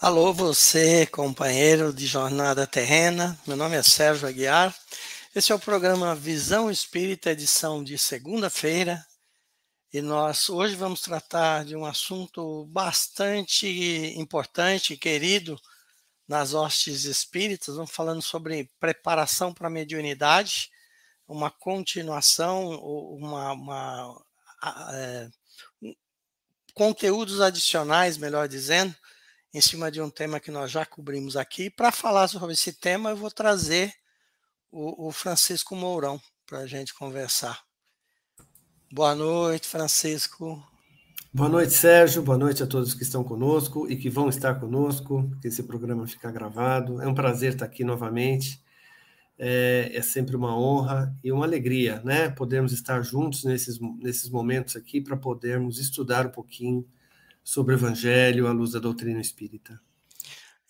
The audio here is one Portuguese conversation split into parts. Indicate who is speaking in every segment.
Speaker 1: Alô, você, companheiro de jornada terrena. Meu nome é Sérgio Aguiar. Esse é o programa Visão Espírita, edição de segunda-feira. E nós hoje vamos tratar de um assunto bastante importante e querido nas hostes espíritas. Vamos falando sobre preparação para a mediunidade, uma continuação, uma, uma é, conteúdos adicionais, melhor dizendo, em cima de um tema que nós já cobrimos aqui. Para falar sobre esse tema, eu vou trazer o, o Francisco Mourão para a gente conversar. Boa noite, Francisco.
Speaker 2: Boa noite, Sérgio. Boa noite a todos que estão conosco e que vão estar conosco, porque esse programa fica gravado. É um prazer estar aqui novamente. É, é, sempre uma honra e uma alegria, né? Podermos estar juntos nesses, nesses momentos aqui para podermos estudar um pouquinho sobre o Evangelho à luz da doutrina espírita.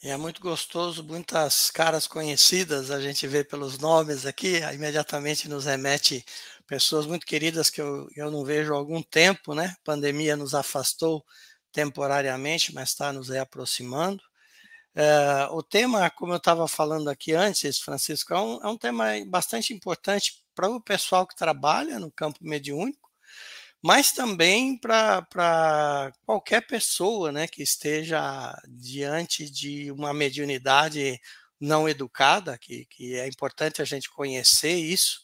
Speaker 1: É muito gostoso, muitas caras conhecidas a gente vê pelos nomes aqui, imediatamente nos remete pessoas muito queridas que eu, eu não vejo há algum tempo, né? A pandemia nos afastou temporariamente, mas está nos reaproximando. É, o tema, como eu estava falando aqui antes, Francisco, é um, é um tema bastante importante para o pessoal que trabalha no campo mediúnico, mas também para qualquer pessoa né, que esteja diante de uma mediunidade não educada, que, que é importante a gente conhecer isso.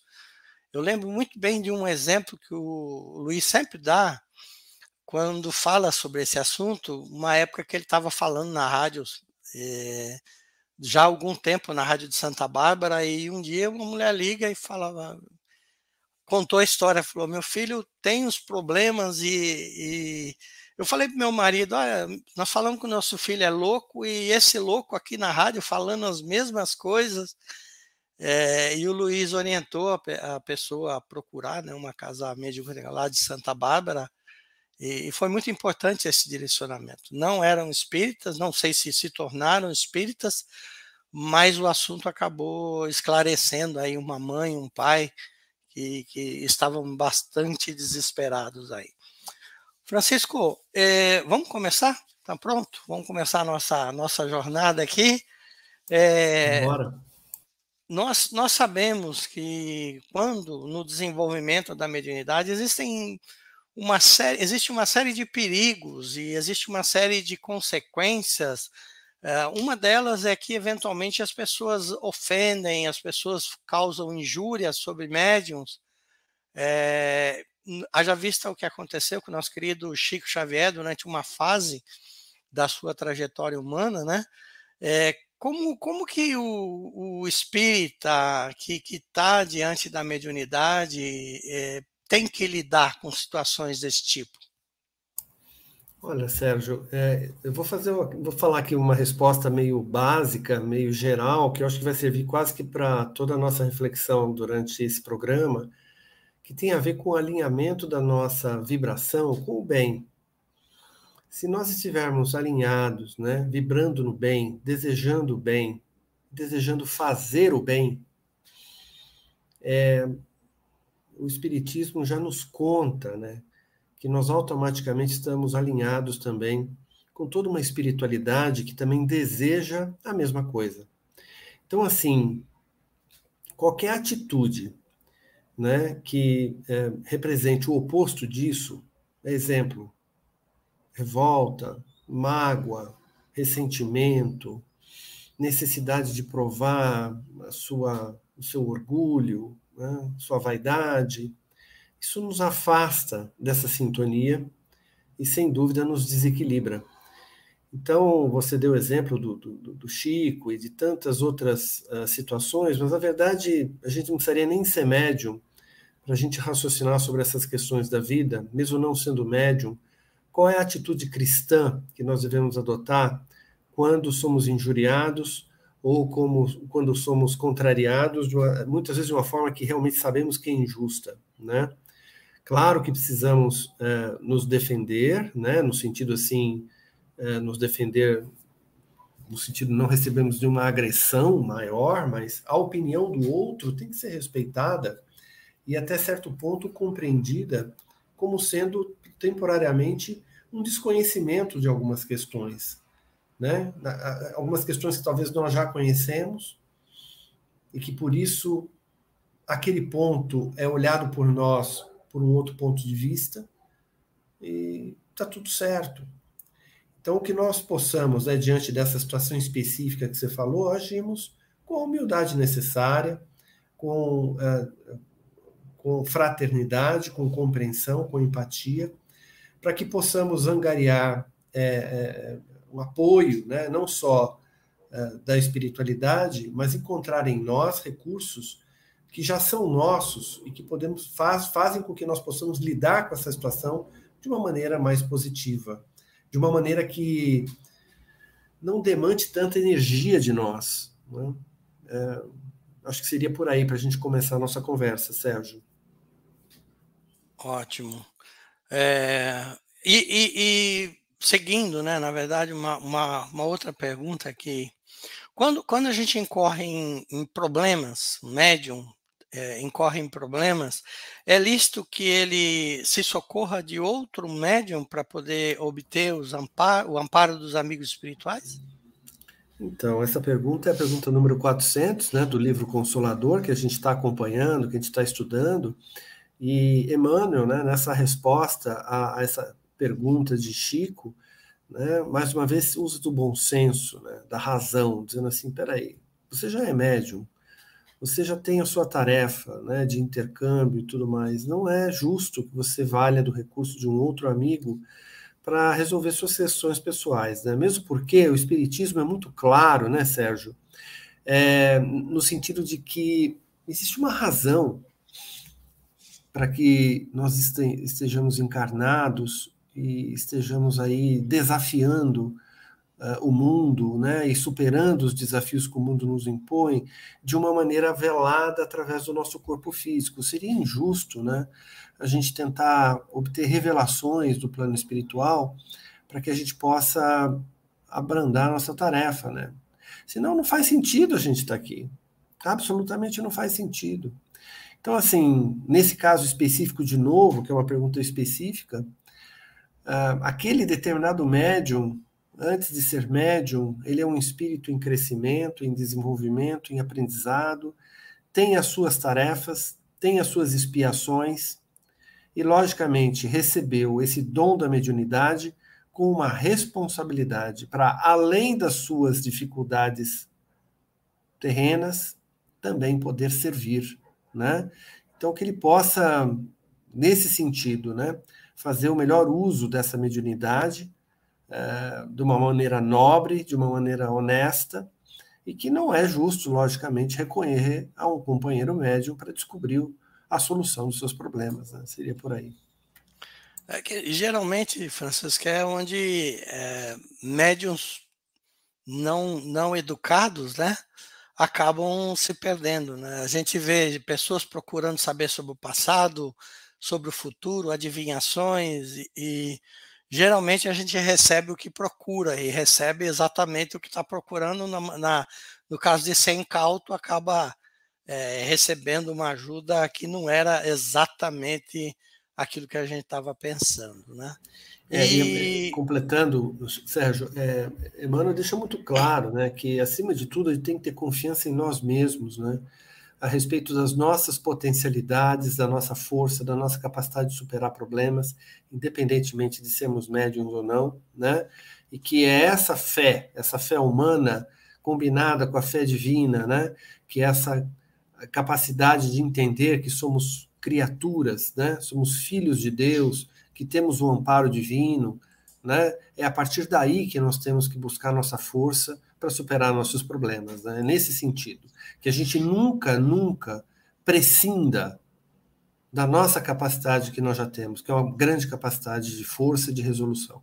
Speaker 1: Eu lembro muito bem de um exemplo que o Luiz sempre dá quando fala sobre esse assunto, uma época que ele estava falando na rádio, é, já há algum tempo na rádio de Santa Bárbara, e um dia uma mulher liga e fala, contou a história, falou: meu filho tem os problemas e, e... eu falei para meu marido, olha, nós falamos que o nosso filho é louco e esse louco aqui na rádio falando as mesmas coisas. É, e o Luiz orientou a, a, pessoa a procurar né, uma casa médica lá de Santa Bárbara, e, e foi muito importante esse direcionamento. Não eram espíritas, não sei se se tornaram espíritas, mas o assunto acabou esclarecendo aí uma mãe, um pai, que, que estavam bastante desesperados aí. Francisco, é, vamos começar? Tá pronto? Vamos começar a nossa, nossa jornada aqui. É, Bora. Nós, nós sabemos que quando no desenvolvimento da mediunidade existem uma série, existe uma série de perigos e existe uma série de consequências uma delas é que, eventualmente, as pessoas ofendem, as pessoas causam injúrias sobre médiums. É, haja vista o que aconteceu com o nosso querido Chico Xavier durante uma fase da sua trajetória humana, né? É, como, como que o, o espírita que está diante da mediunidade é, tem que lidar com situações desse tipo?
Speaker 2: Olha, Sérgio, é, eu vou fazer, vou falar aqui uma resposta meio básica, meio geral, que eu acho que vai servir quase que para toda a nossa reflexão durante esse programa, que tem a ver com o alinhamento da nossa vibração com o bem. Se nós estivermos alinhados, né, vibrando no bem, desejando o bem, desejando fazer o bem, é, o Espiritismo já nos conta, né? Que nós automaticamente estamos alinhados também com toda uma espiritualidade que também deseja a mesma coisa. Então, assim, qualquer atitude né, que é, represente o oposto disso, exemplo, revolta, mágoa, ressentimento, necessidade de provar a sua, o seu orgulho, né, sua vaidade, isso nos afasta dessa sintonia e, sem dúvida, nos desequilibra. Então, você deu o exemplo do, do, do, Chico e de tantas outras uh, situações, mas, na verdade, a gente não precisaria nem ser médium para a gente raciocinar sobre essas questões da vida, mesmo não sendo médium. Qual é a atitude cristã que nós devemos adotar quando somos injuriados ou como, quando somos contrariados, uma, muitas vezes de uma forma que realmente sabemos que é injusta, né? Claro que precisamos é, nos defender, né, no sentido assim, é, nos defender no sentido não recebemos nenhuma agressão maior, mas a opinião do outro tem que ser respeitada e até certo ponto compreendida como sendo temporariamente um desconhecimento de algumas questões. né? Algumas questões que talvez nós já conhecemos e que por isso aquele ponto é olhado por nós por um outro ponto de vista e está tudo certo. Então, o que nós possamos, né, diante dessa situação específica que você falou, agimos com a humildade necessária, com, uh, com fraternidade, com compreensão, com empatia, para que possamos angariar é, é, o apoio, né, não só uh, da espiritualidade, mas encontrar em nós recursos que já são nossos e que podemos faz, fazem com que nós possamos lidar com essa situação de uma maneira mais positiva, de uma maneira que não demande tanta energia de nós. Né? É, acho que seria por aí para a gente começar a nossa conversa, Sérgio.
Speaker 1: Ótimo. É, e, e, e, seguindo, né, na verdade, uma, uma, uma outra pergunta aqui. Quando, quando a gente incorre em, em problemas, médium é, incorre em problemas, é lícito que ele se socorra de outro médium para poder obter amparo, o amparo dos amigos espirituais?
Speaker 2: Então, essa pergunta é a pergunta número 400, né, do livro Consolador, que a gente está acompanhando, que a gente está estudando. E Emmanuel, né, nessa resposta a, a, essa pergunta de Chico, né, mais uma vez usa do bom senso, né, da razão, dizendo assim: peraí, você já é médium, você já tem a sua tarefa né, de intercâmbio e tudo mais. Não é justo que você valha do recurso de um outro amigo para resolver suas questões pessoais, né? Mesmo porque o espiritismo é muito claro, né, Sérgio? É, no sentido de que existe uma razão para que nós estejamos encarnados e estejamos aí desafiando uh, o mundo, né, e superando os desafios que o mundo nos impõe de uma maneira velada através do nosso corpo físico. Seria injusto, né, a gente tentar obter revelações do plano espiritual para que a gente possa abrandar nossa tarefa, né? Senão não faz sentido a gente estar aqui. Absolutamente não faz sentido. Então, assim, nesse caso específico, de novo, que é uma pergunta específica, uh, aquele determinado médium Antes de ser médium, ele é um espírito em crescimento, em desenvolvimento, em aprendizado, tem as suas tarefas, tem as suas expiações e, logicamente, recebeu esse dom da mediunidade com uma responsabilidade para, além das suas dificuldades terrenas, também poder servir, né? Então, que ele possa, nesse sentido, né, fazer o melhor uso dessa mediunidade é, de uma maneira nobre, de uma maneira honesta, e que não é justo, logicamente, reconhecer a um companheiro médium para descobrir a solução dos seus problemas. Né? Seria por aí.
Speaker 1: É que, geralmente, Francisco, é onde é, médiums não, não educados, né? acabam se perdendo. Né? A gente vê pessoas procurando saber sobre o passado, sobre o futuro, adivinhações e, geralmente a gente recebe o que procura e recebe exatamente o que está procurando. Na, na, no caso de ser incauto, acaba é, recebendo uma ajuda que não era exatamente aquilo que a gente estava pensando, né?
Speaker 2: É, e... completando, Sérgio, é, Emmanuel deixa muito claro, né, que acima de tudo a gente tem que ter confiança em nós mesmos, né? A respeito das nossas potencialidades, da nossa força, da nossa capacidade de superar problemas, independentemente de sermos médiums ou não, né? E que é essa fé, essa fé humana combinada com a fé divina, né? Que é essa capacidade de entender que somos criaturas, né? Somos filhos de Deus, que temos um amparo divino, né? É a partir daí que nós temos que buscar nossa força para superar nossos problemas, né? Nesse sentido que a gente nunca, nunca prescinda da nossa capacidade que nós já temos, que é uma grande capacidade de força e de resolução.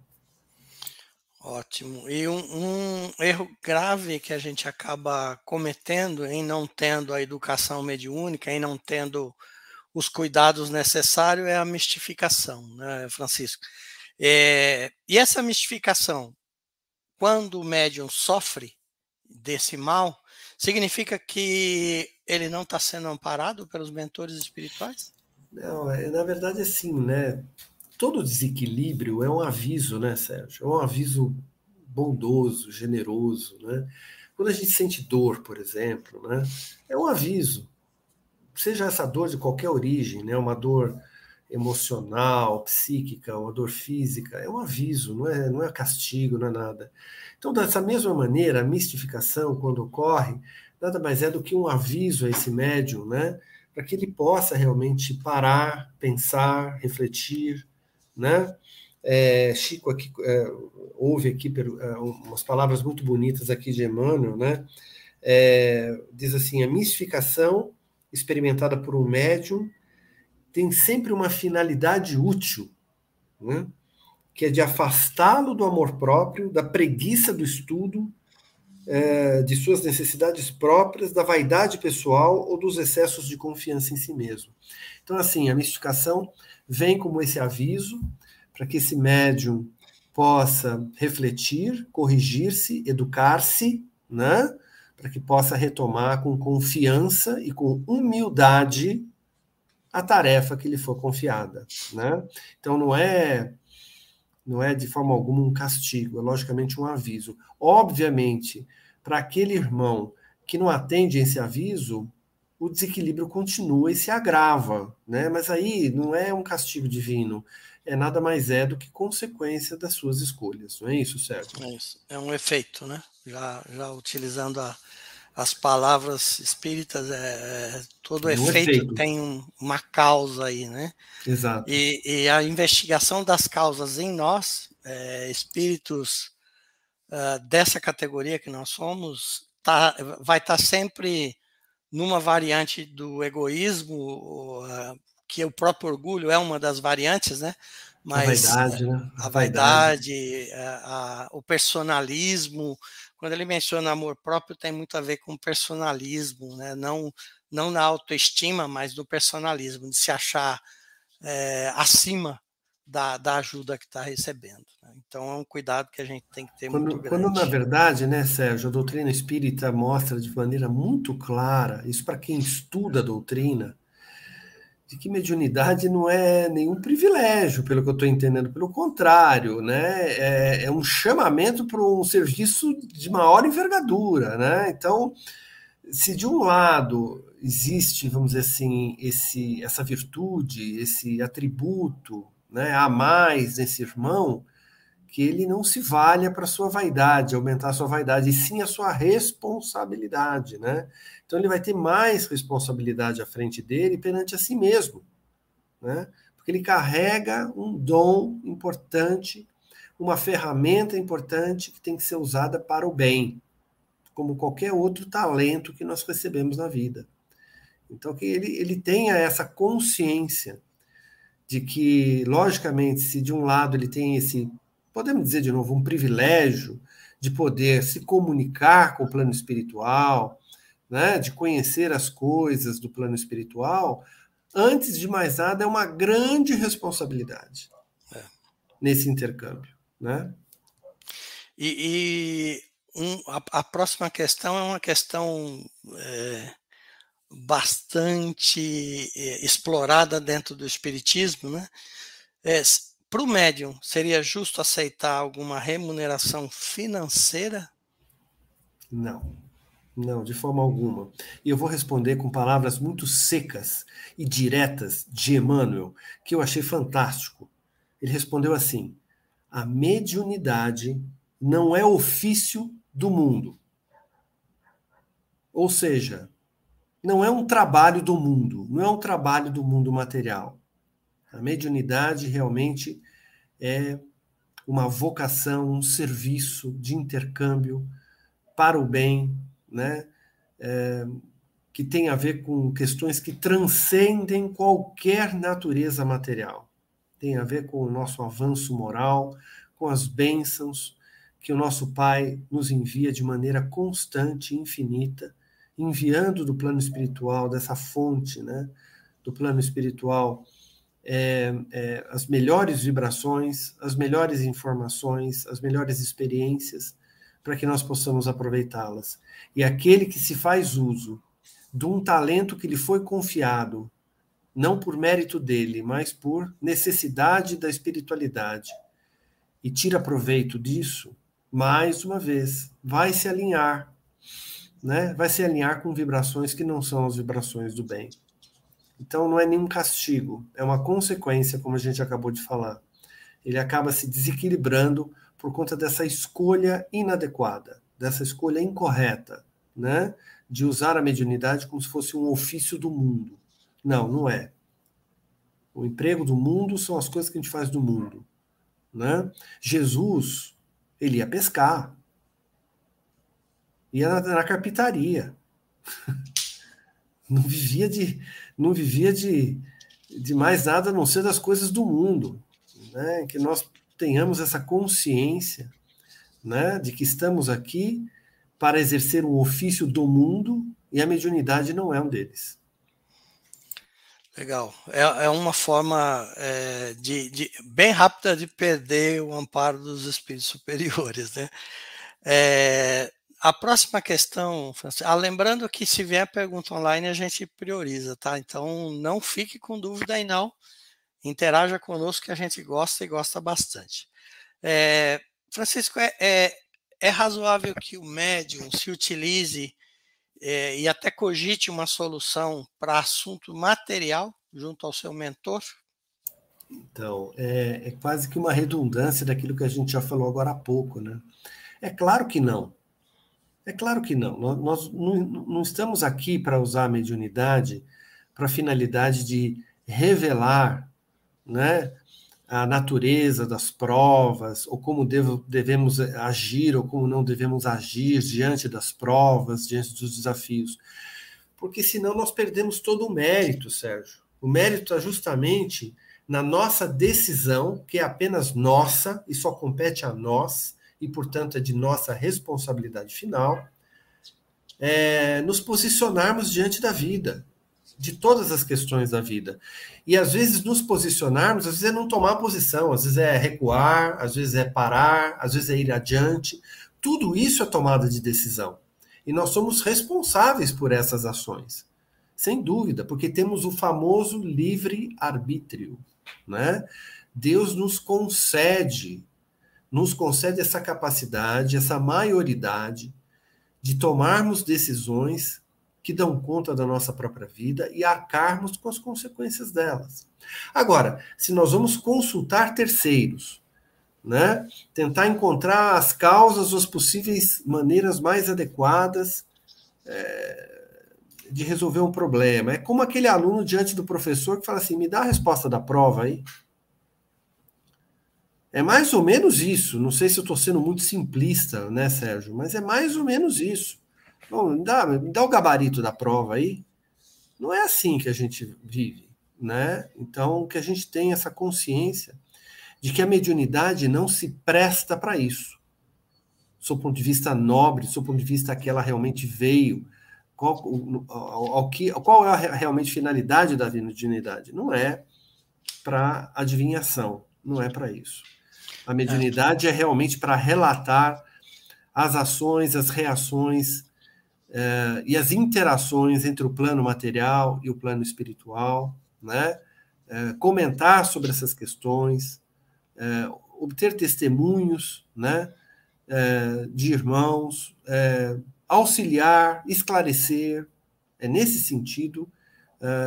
Speaker 1: Ótimo. E um, um, erro grave que a gente acaba cometendo em não tendo a educação mediúnica, em não tendo os cuidados necessários, é a mistificação, né, Francisco? É, e essa mistificação, quando o médium sofre desse mal, significa que ele não está sendo amparado pelos mentores espirituais?
Speaker 2: Não, é, na verdade, assim, né? Todo desequilíbrio é um aviso, né, Sérgio? É um aviso bondoso, generoso, né? Quando a gente sente dor, por exemplo, né? É um aviso. Seja essa dor de qualquer origem, né? Uma dor emocional, psíquica, uma dor física, é um aviso, não é, não é castigo, não é nada. Então, dessa mesma maneira, a mistificação, quando ocorre, nada mais é do que um aviso a esse médium, né? Para que ele possa realmente parar, pensar, refletir, né? É, Chico aqui é, ouve aqui é, umas palavras muito bonitas aqui de Emmanuel, né? É, diz assim: a mistificação experimentada por um médium tem sempre uma finalidade útil, né? que é de afastá-lo do amor próprio, da preguiça do estudo, é, de suas necessidades próprias, da vaidade pessoal ou dos excessos de confiança em si mesmo. Então, assim, a mistificação vem como esse aviso para que esse médium possa refletir, corrigir-se, educar-se, né? para que possa retomar com confiança e com humildade a tarefa que lhe for confiada, né? Então não é não é de forma alguma um castigo, é logicamente um aviso. Obviamente, para aquele irmão que não atende esse aviso, o desequilíbrio continua e se agrava, né? Mas aí não é um castigo divino, é nada mais é do que consequência das suas escolhas, não é isso, Sérgio?
Speaker 1: É isso, é um efeito, né? Já, já utilizando a, as palavras espíritas, é, é todo é efeito, efeito, tem um, uma causa aí, né?
Speaker 2: Exato.
Speaker 1: E, e, a investigação das causas em nós, é, espíritos uh, dessa categoria que nós somos, tá, vai estar tá sempre numa variante do egoísmo, uh, que o próprio orgulho é uma das variantes, né?
Speaker 2: Mas a vaidade, né?
Speaker 1: a, a vaidade, a, a, o personalismo, quando ele menciona amor próprio, tem muito a ver com personalismo, né? não, não na autoestima, mas no personalismo, de se achar é, acima da, da, ajuda que está recebendo. Né? Então é um cuidado que a gente tem que ter
Speaker 2: quando,
Speaker 1: muito grande.
Speaker 2: Quando, na verdade, né, Sérgio, a doutrina espírita mostra de maneira muito clara, isso para quem estuda a doutrina, de que mediunidade não é nenhum privilégio, pelo que eu estou entendendo, pelo contrário, né? É, é um chamamento para um serviço de maior envergadura, né? Então, se de um lado existe, vamos dizer assim, esse, essa virtude, esse atributo, né, a mais nesse irmão, que ele não se valha para sua vaidade, aumentar a sua vaidade, e sim a sua responsabilidade, né? Então ele vai ter mais responsabilidade à frente dele perante a si mesmo, né? Porque ele carrega um dom importante, uma ferramenta importante que tem que ser usada para o bem, como qualquer outro talento que nós recebemos na vida. Então que ele, ele tenha essa consciência de que, logicamente, se de um lado ele tem esse podemos dizer de novo, um privilégio de poder se comunicar com o plano espiritual, né, de conhecer as coisas do plano espiritual, antes de mais nada, é uma grande responsabilidade é. nesse intercâmbio. Né?
Speaker 1: E, e um, a, a, próxima questão é uma questão é, bastante é, explorada dentro do Espiritismo, né? É, para o médium, seria justo aceitar alguma remuneração financeira?
Speaker 2: Não, não, de forma alguma. E eu vou responder com palavras muito secas e diretas de Emmanuel, que eu achei fantástico. Ele respondeu assim: a mediunidade não é ofício do mundo. Ou seja, não é um trabalho do mundo, não é um trabalho do mundo material. A mediunidade realmente é uma vocação, um serviço de intercâmbio para o bem, né? É, que tem a ver com questões que transcendem qualquer natureza material. Tem a ver com o nosso avanço moral, com as bênçãos que o nosso Pai nos envia de maneira constante e infinita, enviando do plano espiritual, dessa fonte, né? do plano espiritual é, é, as melhores vibrações, as melhores informações, as melhores experiências, para que nós possamos aproveitá-las. E aquele que se faz uso de um talento que lhe foi confiado, não por mérito dele, mas por necessidade da espiritualidade, e tira proveito disso, mais uma vez, vai se alinhar, né? Vai se alinhar com vibrações que não são as vibrações do bem. Então não é nenhum castigo, é uma consequência, como a gente acabou de falar. Ele acaba se desequilibrando por conta dessa escolha inadequada, dessa escolha incorreta, né? De usar a mediunidade como se fosse um ofício do mundo. Não, não é. O emprego do mundo são as coisas que a gente faz do mundo. Né? Jesus, ele ia pescar. Ia na, na carpintaria. Não vivia de, não vivia de, de mais nada a não ser das coisas do mundo. Né? Que nós tenhamos essa consciência né? de que estamos aqui para exercer um ofício do mundo e a mediunidade não é um deles.
Speaker 1: Legal. É, é uma forma é, de, de, bem rápida de perder o amparo dos espíritos superiores, né? É, a próxima questão, ah, lembrando que se vier pergunta online a gente prioriza, tá? Então não fique com dúvida aí não, interaja conosco que a gente gosta e gosta bastante. É, Francisco, é, é, é razoável que o médium se utilize é, e até cogite uma solução para assunto material junto ao seu mentor?
Speaker 2: Então, é, é, quase que uma redundância daquilo que a gente já falou agora há pouco, né? É claro que não. É claro que não. Nós, não, estamos aqui para usar a mediunidade para a finalidade de revelar né, a natureza das provas, ou como devemos agir, ou como não devemos agir diante das provas, diante dos desafios. Porque senão nós perdemos todo o mérito, Sérgio. O mérito está justamente na nossa decisão, que é apenas nossa e só compete a nós, e portanto é de nossa responsabilidade final, é, nos posicionarmos diante da vida, de todas as questões da vida. E às vezes nos posicionarmos, às vezes é não tomar posição, às vezes é recuar, às vezes é parar, às vezes é ir adiante. Tudo isso é tomada de decisão. E nós somos responsáveis por essas ações. Sem dúvida, porque temos o famoso livre-arbítrio. Né? Deus nos concede, nos concede essa capacidade, essa maioridade de tomarmos decisões que dão conta da nossa própria vida e arcarmos com as consequências delas. Agora, se nós vamos consultar terceiros, né, tentar encontrar as causas, as possíveis maneiras mais adequadas é, de resolver um problema, é como aquele aluno diante do professor que fala assim: me dá a resposta da prova aí. É mais ou menos isso. Não sei se eu estou sendo muito simplista, né, Sérgio? Mas é mais ou menos isso. Bom, me dá, me dá o gabarito da prova aí. Não é assim que a gente vive, né? Então, que a gente tenha essa consciência de que a mediunidade não se presta para isso. Do ponto de vista nobre, do ponto de vista que ela realmente veio, qual, ao, que, qual é a realmente finalidade da mediunidade? Não é para adivinhação, não é para isso. A mediunidade é realmente para relatar as ações, as reações eh, e as interações entre o plano material e o plano espiritual, né? Eh, comentar sobre essas questões, eh, obter testemunhos, né? de irmãos, auxiliar, esclarecer. É nesse sentido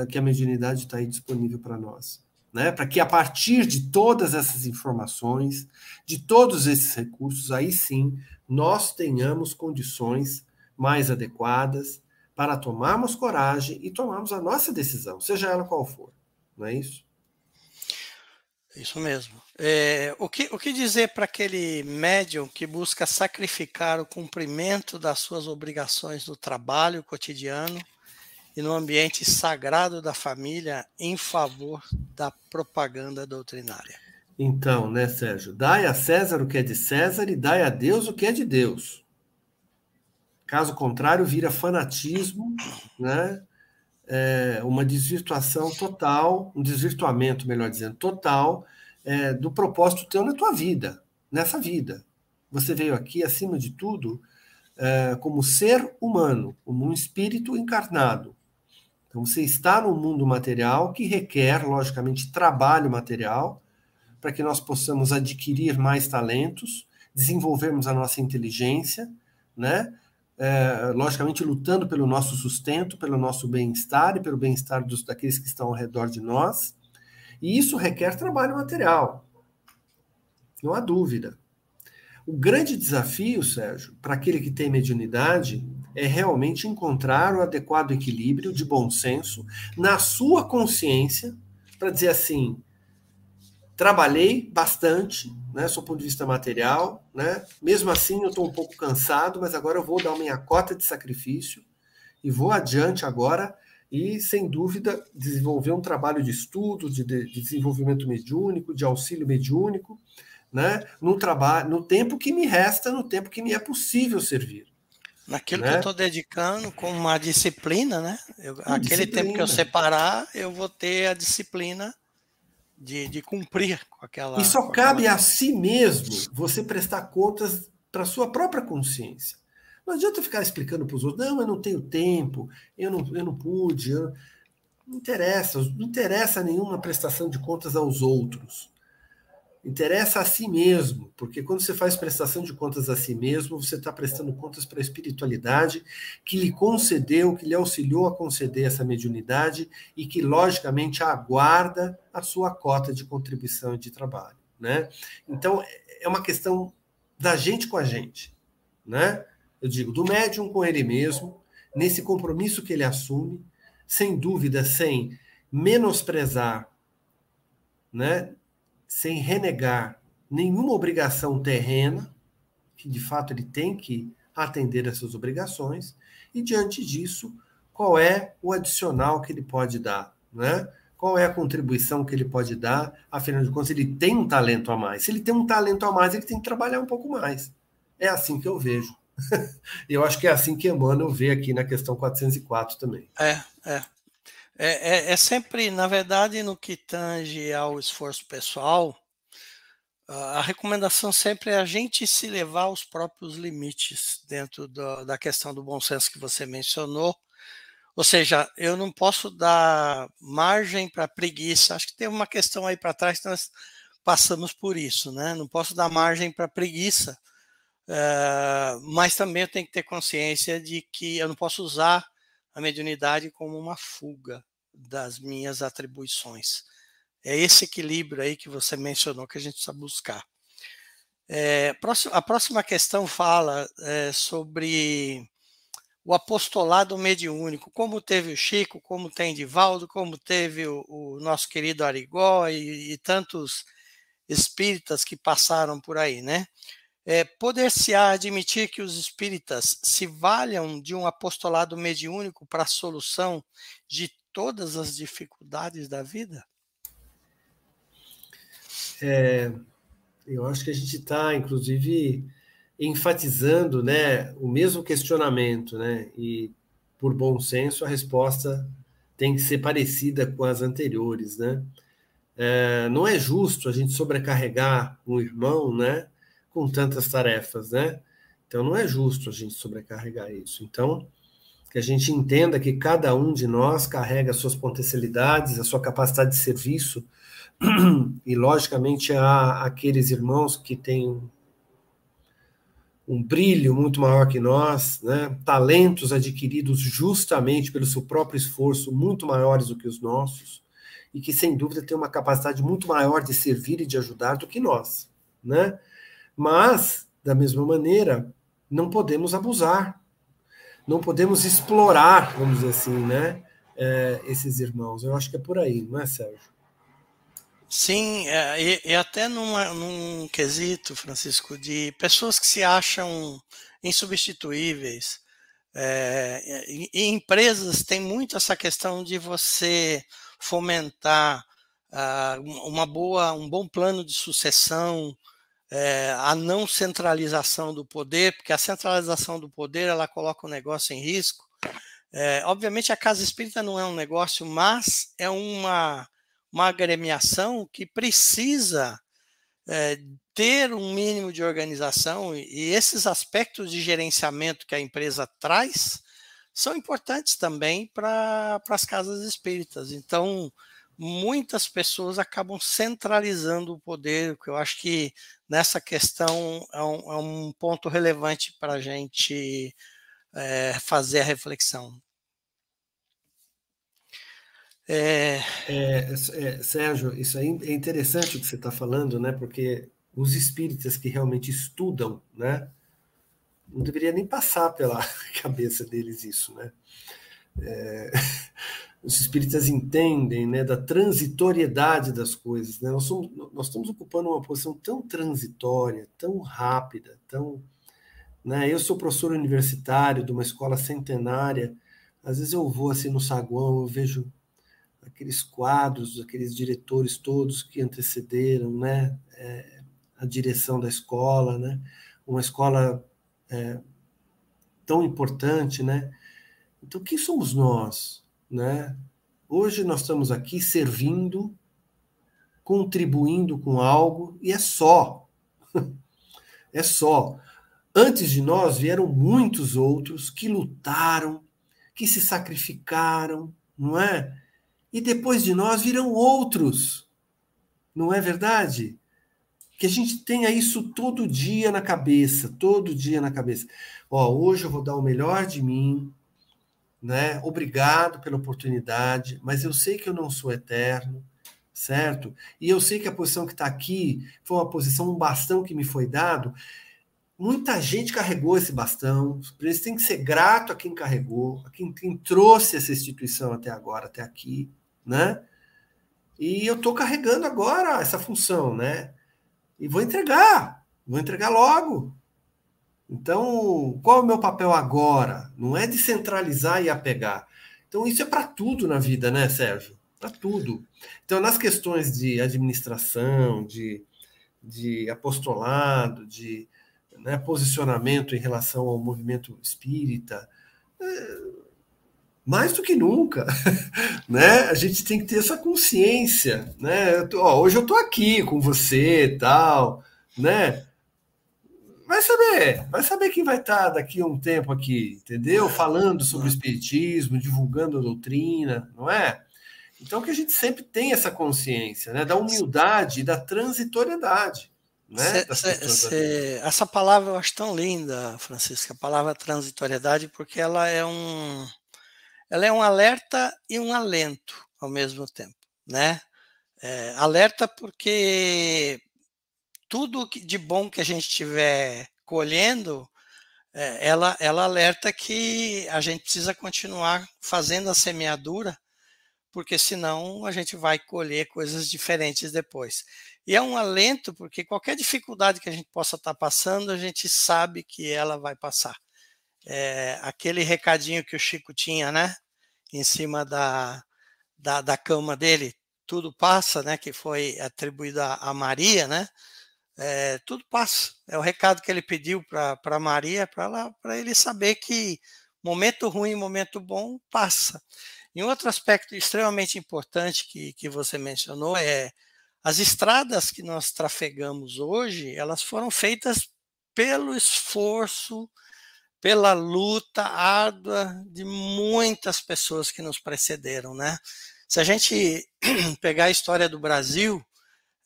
Speaker 2: que a mediunidade está aí disponível para nós. Né? Para que a partir de todas essas informações, de todos esses recursos, aí sim nós tenhamos condições mais adequadas para tomarmos coragem e tomarmos a nossa decisão, seja ela qual for. Não é isso?
Speaker 1: Isso mesmo. É, o, que, o que dizer para aquele médium que busca sacrificar o cumprimento das suas obrigações no trabalho cotidiano e no ambiente sagrado da família em favor da propaganda doutrinária?
Speaker 2: Então, né, Sérgio? Dai a César o que é de César e dai a Deus o que é de Deus. Caso contrário, vira fanatismo, né? É uma desvirtuação total, um desvirtuamento, melhor dizendo, total é, do propósito teu na tua vida, nessa vida. Você veio aqui, acima de tudo, é, como ser humano, como um espírito encarnado. Então, você está no mundo material que requer, logicamente, trabalho material para que nós possamos adquirir mais talentos desenvolvermos a nossa inteligência, né? É, logicamente lutando pelo nosso sustento, pelo nosso bem-estar e pelo bem-estar daqueles que estão ao redor de nós. E isso requer trabalho material, não há dúvida. O grande desafio, Sérgio, para aquele que tem mediunidade, é realmente encontrar o adequado equilíbrio de bom senso na sua consciência para dizer assim: trabalhei bastante, né, do ponto de vista material, né? Mesmo assim, eu estou um pouco cansado, mas agora eu vou dar minha cota de sacrifício e vou adiante agora e, sem dúvida, desenvolver um trabalho de estudo, de, de desenvolvimento mediúnico, de auxílio mediúnico, né? No trabalho, no tempo que me resta, no tempo que me é possível servir.
Speaker 1: Naquilo né? que eu estou dedicando com uma disciplina, né? Eu, aquele disciplina. tempo que eu separar, eu vou ter a disciplina de, de cumprir com aquela.
Speaker 2: E só cabe aquela... a si mesmo você prestar contas para sua própria consciência. Não adianta ficar explicando para os outros, não, eu não tenho tempo, eu não, eu não pude. Eu... Não interessa, não interessa nenhuma prestação de contas aos outros interessa a si mesmo, porque quando você faz prestação de contas a si mesmo, você está prestando contas para a espiritualidade que lhe concedeu, que lhe auxiliou a conceder essa mediunidade e que, logicamente, aguarda a sua cota de contribuição e de trabalho. Né? Então, é uma questão da gente com a gente. Né? Eu digo, do médium com ele mesmo, nesse compromisso que ele assume, sem dúvida, sem menosprezar né, sem renegar nenhuma obrigação terrena, que de fato ele tem que atender essas obrigações, e diante disso, qual é o adicional que ele pode dar, né? Qual é a contribuição que ele pode dar? Afinal de contas, ele tem um talento a mais. Se ele tem um talento a mais, ele tem que trabalhar um pouco mais. É assim que eu vejo. eu acho que é assim que Emmanuel vê aqui na questão 404 também.
Speaker 1: É, é. É, é, é, sempre, na verdade, no que tange ao esforço pessoal, a recomendação sempre é a gente se levar aos próprios limites dentro do, da questão do bom senso que você mencionou. Ou seja, eu não posso dar margem para preguiça. Acho que tem uma questão aí para trás que nós passamos por isso, né? Não posso dar margem para preguiça, uh, mas também eu tenho que ter consciência de que eu não posso usar a mediunidade como uma fuga das minhas atribuições. É esse equilíbrio aí que você mencionou que a gente precisa buscar. É, a próxima questão fala é, sobre o apostolado mediúnico, como teve o Chico, como tem Divaldo, como teve o, o nosso querido Arigó e, e, tantos espíritas que passaram por aí, né? É, Poder-se-á admitir que os espíritas se valham de um apostolado mediúnico para a solução de todas as dificuldades da vida?
Speaker 2: É, eu acho que a gente está, inclusive, enfatizando né, o mesmo questionamento, né? E, por bom senso, a resposta tem que ser parecida com as anteriores, né? É, não é justo a gente sobrecarregar um irmão, né? Com tantas tarefas, né? Então não é justo a gente sobrecarregar isso. Então, que a gente entenda que cada um de nós carrega as suas potencialidades, a sua capacidade de serviço, e logicamente há aqueles irmãos que têm um brilho muito maior que nós, né? talentos adquiridos justamente pelo seu próprio esforço, muito maiores do que os nossos, e que sem dúvida têm uma capacidade muito maior de servir e de ajudar do que nós, né? Mas, da mesma maneira, não podemos abusar, não podemos explorar, vamos dizer assim, né, é, esses irmãos. Eu acho que é por aí, não é, Sérgio?
Speaker 1: Sim, é, e, até numa, num quesito, Francisco, de pessoas que se acham insubstituíveis. É, e, e empresas têm muito essa questão de você fomentar uh, uma boa, um bom plano de sucessão, é, a não centralização do poder, porque a centralização do poder ela coloca o negócio em risco. É, obviamente a casa espírita não é um negócio, mas é uma, uma agremiação que precisa é, ter um mínimo de organização e esses aspectos de gerenciamento que a empresa traz são importantes também para as casas espíritas. Então, muitas pessoas acabam centralizando o poder, que eu acho que nessa questão é um, é um ponto relevante para a gente é, fazer a reflexão.
Speaker 2: É... É, é, Sérgio, isso é interessante o que você está falando, né? Porque os espíritas que realmente estudam, né? Não deveria nem passar pela cabeça deles isso, né? É, os espíritas entendem, né, da transitoriedade das coisas, né? Nós, somos, nós estamos ocupando uma posição tão transitória, tão rápida, tão, né? Eu sou professor universitário de uma escola centenária. Às vezes eu vou assim no saguão, eu vejo aqueles quadros, aqueles diretores todos que antecederam, né, é, a direção da escola, né, uma escola é, tão importante, né. Então, quem somos nós, né? Hoje nós estamos aqui servindo, contribuindo com algo e é só, é só. Antes de nós vieram muitos outros que lutaram, que se sacrificaram, não é? e depois de nós virão outros. Não é verdade? Que a gente tenha isso todo dia na cabeça, todo dia na cabeça. Ó, hoje eu vou dar o melhor de mim, né? Obrigado pela oportunidade, mas eu sei que eu não sou eterno, certo? E eu sei que a posição que está aqui foi uma posição, um bastão que me foi dado. Muita gente carregou esse bastão, por isso tem que ser grato a quem carregou, a quem, quem trouxe essa instituição até agora, até aqui, né? E eu estou carregando agora essa função, né? E vou entregar, vou entregar logo. Então, qual é o meu papel agora? Não é descentralizar e apegar. Então, isso é para tudo na vida, né, Sérgio? Para tudo. Então, nas questões de administração, de, de apostolado, de né, posicionamento em relação ao movimento espírita, é, mais do que nunca, né? A gente tem que ter essa consciência, né? Eu tô, ó, hoje eu estou aqui com você, tal, né? Vai saber, vai saber quem vai estar tá daqui a um tempo aqui, entendeu? Falando sobre o espiritismo, divulgando a doutrina, não é? Então que a gente sempre tem essa consciência, né? Da humildade e da transitoriedade. Né?
Speaker 1: Cê, cê, essa palavra eu acho tão linda, Francisca, a palavra transitoriedade, porque ela é um, ela é um alerta e um alento ao mesmo tempo, né? É, alerta porque tudo de bom que a gente estiver colhendo, é, ela, ela alerta que a gente precisa continuar fazendo a semeadura, porque senão a gente vai colher coisas diferentes depois. E é um alento porque qualquer dificuldade que a gente possa estar passando, a gente sabe que ela vai passar. É, aquele recadinho que o Chico tinha, né? em cima da, da, da cama dele, tudo passa, né? Que foi atribuído a, a Maria, né? É, tudo passa. É o recado que ele pediu para Maria, para ele saber que momento ruim, momento bom passa. E um outro aspecto extremamente importante que, que você mencionou é as estradas que nós trafegamos hoje, elas foram feitas pelo esforço pela luta árdua de muitas pessoas que nos precederam, né? Se a gente pegar a história do Brasil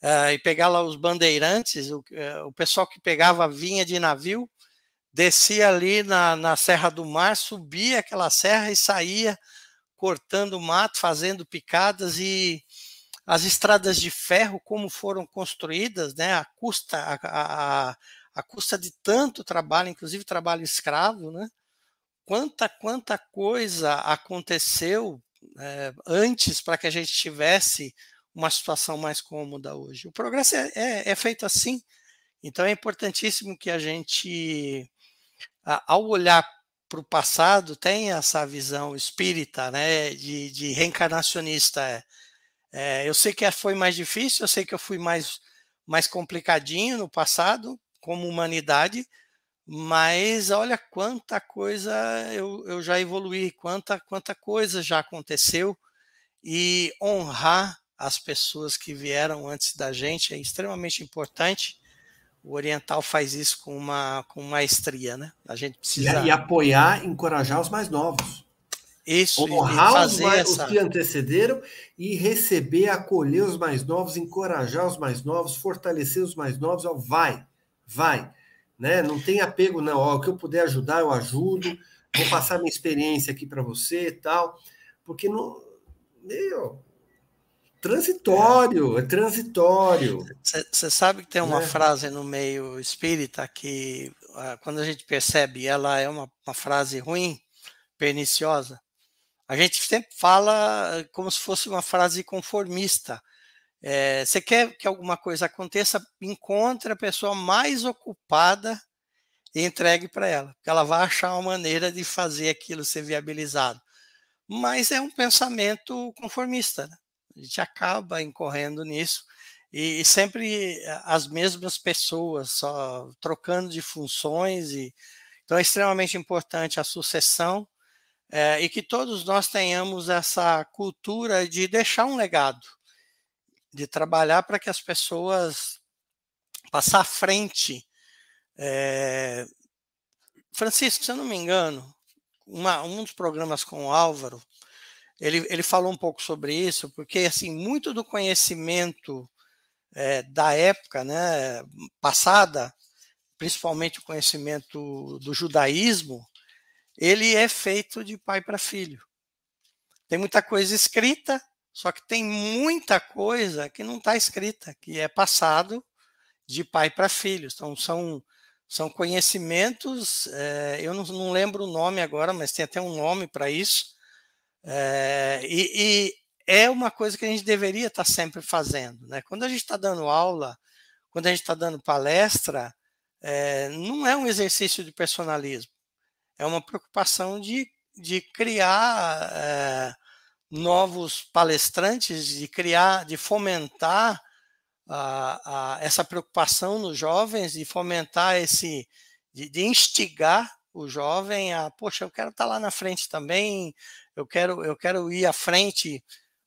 Speaker 1: uh, e pegar lá os bandeirantes, o, uh, o, pessoal que pegava vinha de navio, descia ali na, na Serra do Mar, subia aquela serra e saía cortando mato, fazendo picadas e as estradas de ferro, como foram construídas, né? A custa, a, a a custa de tanto trabalho, inclusive trabalho escravo, né? Quanta, quanta coisa aconteceu é, antes para que a gente tivesse uma situação mais cômoda hoje. O progresso é, é, é feito assim, então é importantíssimo que a gente, ao olhar para o passado, tenha essa visão espírita, né, de, de reencarnacionista. É, é, eu sei que foi mais difícil, eu sei que eu fui mais, mais complicadinho no passado, como humanidade, mas olha quanta coisa eu, eu já evoluí, quanta, quanta coisa já aconteceu, e honrar as pessoas que vieram antes da gente é extremamente importante. O oriental faz isso com uma com maestria, né? A gente precisa
Speaker 2: e, e apoiar, encorajar os mais novos.
Speaker 1: Isso,
Speaker 2: honrar os, mais, essa... os que antecederam e receber, acolher os mais novos, encorajar os mais novos, fortalecer os mais novos. Ó, vai, vai. Né? Não tem apego, não. Ó, o que eu puder ajudar, eu ajudo. Vou passar minha experiência aqui para você e tal. Porque não. Meu, transitório, é, é transitório.
Speaker 1: Você sabe que tem uma né? frase no meio espírita que, quando a gente percebe, ela é uma, uma frase ruim, perniciosa. A gente sempre fala como se fosse uma frase conformista. É, você quer que alguma coisa aconteça, encontre a pessoa mais ocupada e entregue para ela, porque ela vai achar uma maneira de fazer aquilo ser viabilizado. Mas é um pensamento conformista. Né? A gente acaba incorrendo nisso e, e, sempre as mesmas pessoas, só trocando de funções. E, então é extremamente importante a sucessão é, e que todos nós tenhamos essa cultura de deixar um legado, de trabalhar para que as pessoas passar à frente. É, Francisco, se eu não me engano, uma, um dos programas com o Álvaro, ele, ele falou um pouco sobre isso, porque assim muito do conhecimento é, da época, né, passada, principalmente o conhecimento do judaísmo, ele é feito de pai para filho. Tem muita coisa escrita, só que tem muita coisa que não está escrita, que é passado de pai para filho. Então, são, são conhecimentos, é, eu não, não, lembro o nome agora, mas tem até um nome para isso. É, e, e, é uma coisa que a gente deveria estar sempre fazendo. Né? Quando a gente está dando aula, quando a gente está dando palestra, é, não é um exercício de personalismo é uma preocupação de, de criar é, novos palestrantes, de criar, de fomentar a, a, essa preocupação nos jovens, de fomentar esse, de, de, instigar o jovem a, poxa, eu quero estar lá na frente também, eu quero, eu quero ir à frente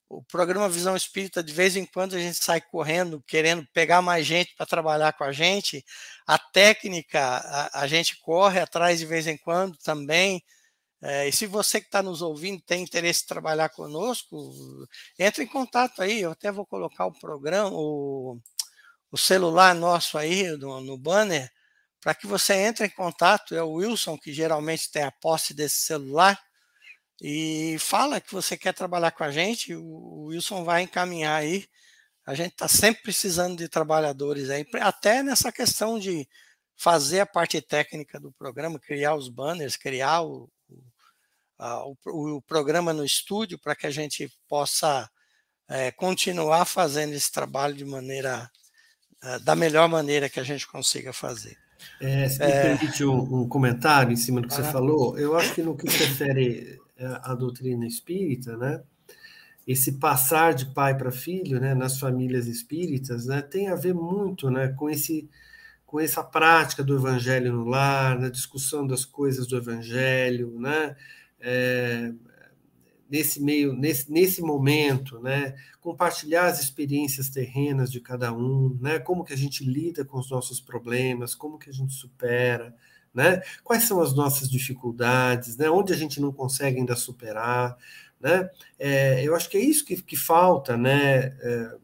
Speaker 1: o programa Visão Espírita, de vez em quando a gente sai correndo, querendo pegar mais gente para trabalhar com a gente. A técnica, a, a, gente corre atrás de vez em quando também. É, e se você que está nos ouvindo tem interesse em trabalhar conosco, entre em contato aí. Eu até vou colocar o programa, o, o celular nosso aí no, no banner, para que você entre em contato. É o Wilson que geralmente tem a posse desse celular e fala que você quer trabalhar com a gente, o Wilson vai encaminhar aí. A gente está sempre precisando de trabalhadores aí, até nessa questão de fazer a parte técnica do programa, criar os banners, criar o, a, o, o programa no estúdio para que a gente possa é, continuar fazendo esse trabalho de maneira é, da melhor maneira que a gente consiga fazer.
Speaker 2: É, se me é... permite um, um, comentário em cima do que ah. você falou, eu acho que no que se refere a doutrina espírita, né? Esse passar de pai para filho, né, nas famílias espíritas, né, tem a ver muito, né, com esse com essa prática do evangelho no lar, na discussão das coisas do evangelho, né? É, nesse meio, nesse, nesse momento, né? Compartilhar as experiências terrenas de cada um, né? Como que a gente lida com os nossos problemas, como que a gente supera, né? Quais são as nossas dificuldades, né? Onde a gente não consegue ainda superar, né? É, eu acho que é isso que, que falta, né, é,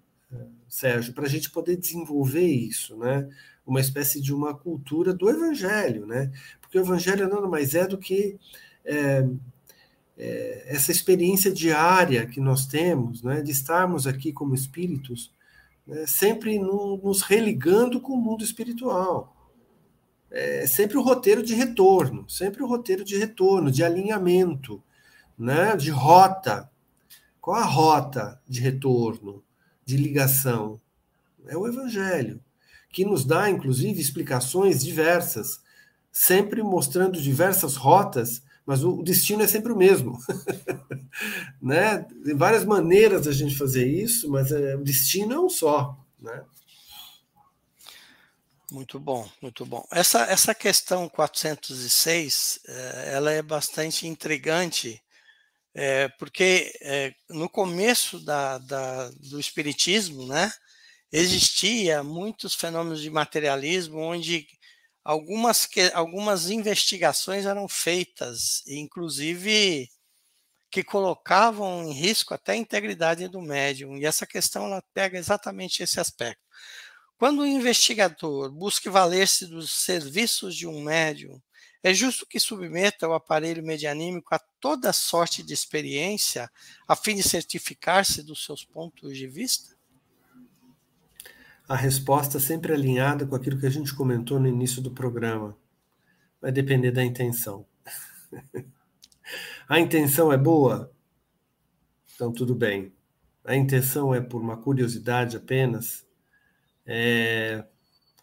Speaker 2: Sérgio, para a gente poder desenvolver isso, né? Uma espécie de uma cultura do evangelho, né? Porque o evangelho nada mais é do que é, é, essa experiência diária que nós temos, né? De estarmos aqui como espíritos, né, sempre no, nos religando com o mundo espiritual é sempre o roteiro de retorno, sempre o roteiro de retorno, de alinhamento, né? de rota. Qual a rota de retorno, de ligação? É o Evangelho, que nos dá, inclusive, explicações diversas, sempre mostrando diversas rotas, mas o destino é sempre o mesmo. né? Tem várias maneiras da gente fazer isso, mas é, o destino é um só. Né?
Speaker 1: Muito bom, muito bom. Essa, essa questão 406, eh, ela é bastante intrigante, é, porque é, no começo da, da, do Espiritismo, né, existia muitos fenômenos de materialismo onde algumas, que, algumas investigações eram feitas, inclusive que colocavam em risco até a integridade do médium. E essa questão ela pega exatamente esse aspecto. Quando o investigador busca valer-se dos serviços de um médium, é justo que submeta o aparelho medianímico a toda sorte de experiência, a fim de certificar-se dos seus pontos de vista?
Speaker 2: A resposta sempre alinhada com aquilo que a gente comentou no início do programa. Vai depender da intenção. a intenção é boa? Então, tudo bem. A intenção é por uma curiosidade apenas, é,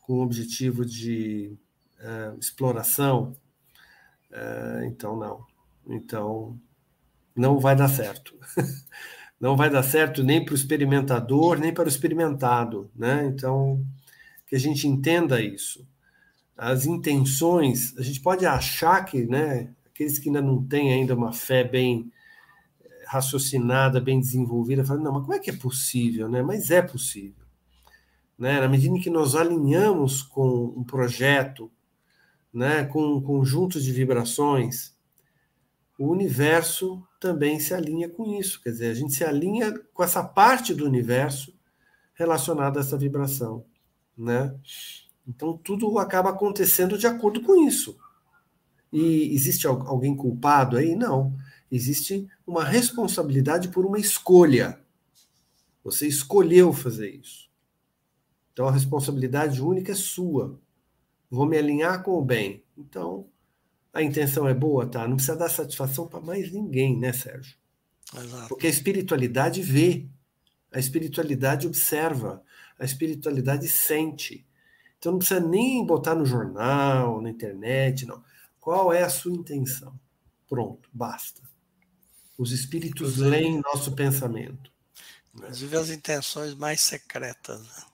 Speaker 2: com o objetivo de é, exploração, é, então não. Então, não vai dar certo. não vai dar certo nem para o experimentador, nem para o experimentado. Né? Então, que a gente entenda isso. As intenções, a gente pode achar que né, aqueles que ainda não têm ainda uma fé bem eh, raciocinada, bem desenvolvida, falam, não, mas como é que é possível? Né? Mas é possível. Né? Na medida em que nós alinhamos com um projeto, né, com um conjunto de vibrações, o universo também se alinha com isso. Quer dizer, a gente se alinha com essa parte do universo relacionada a essa vibração. Né? Então, tudo acaba acontecendo de acordo com isso. E existe alguém culpado aí? Não. Existe uma responsabilidade por uma escolha. Você escolheu fazer isso. Então a responsabilidade única é sua. Vou me alinhar com o bem. Então, a intenção é boa, tá? Não precisa dar satisfação para mais ninguém, né, Sérgio? Exato. Porque a espiritualidade vê, a espiritualidade observa, a espiritualidade sente. Então não precisa nem botar no jornal, na internet, não. Qual é a sua intenção? Pronto, basta. Os espíritos leem nosso pensamento.
Speaker 1: Inclusive as intenções mais secretas. Né?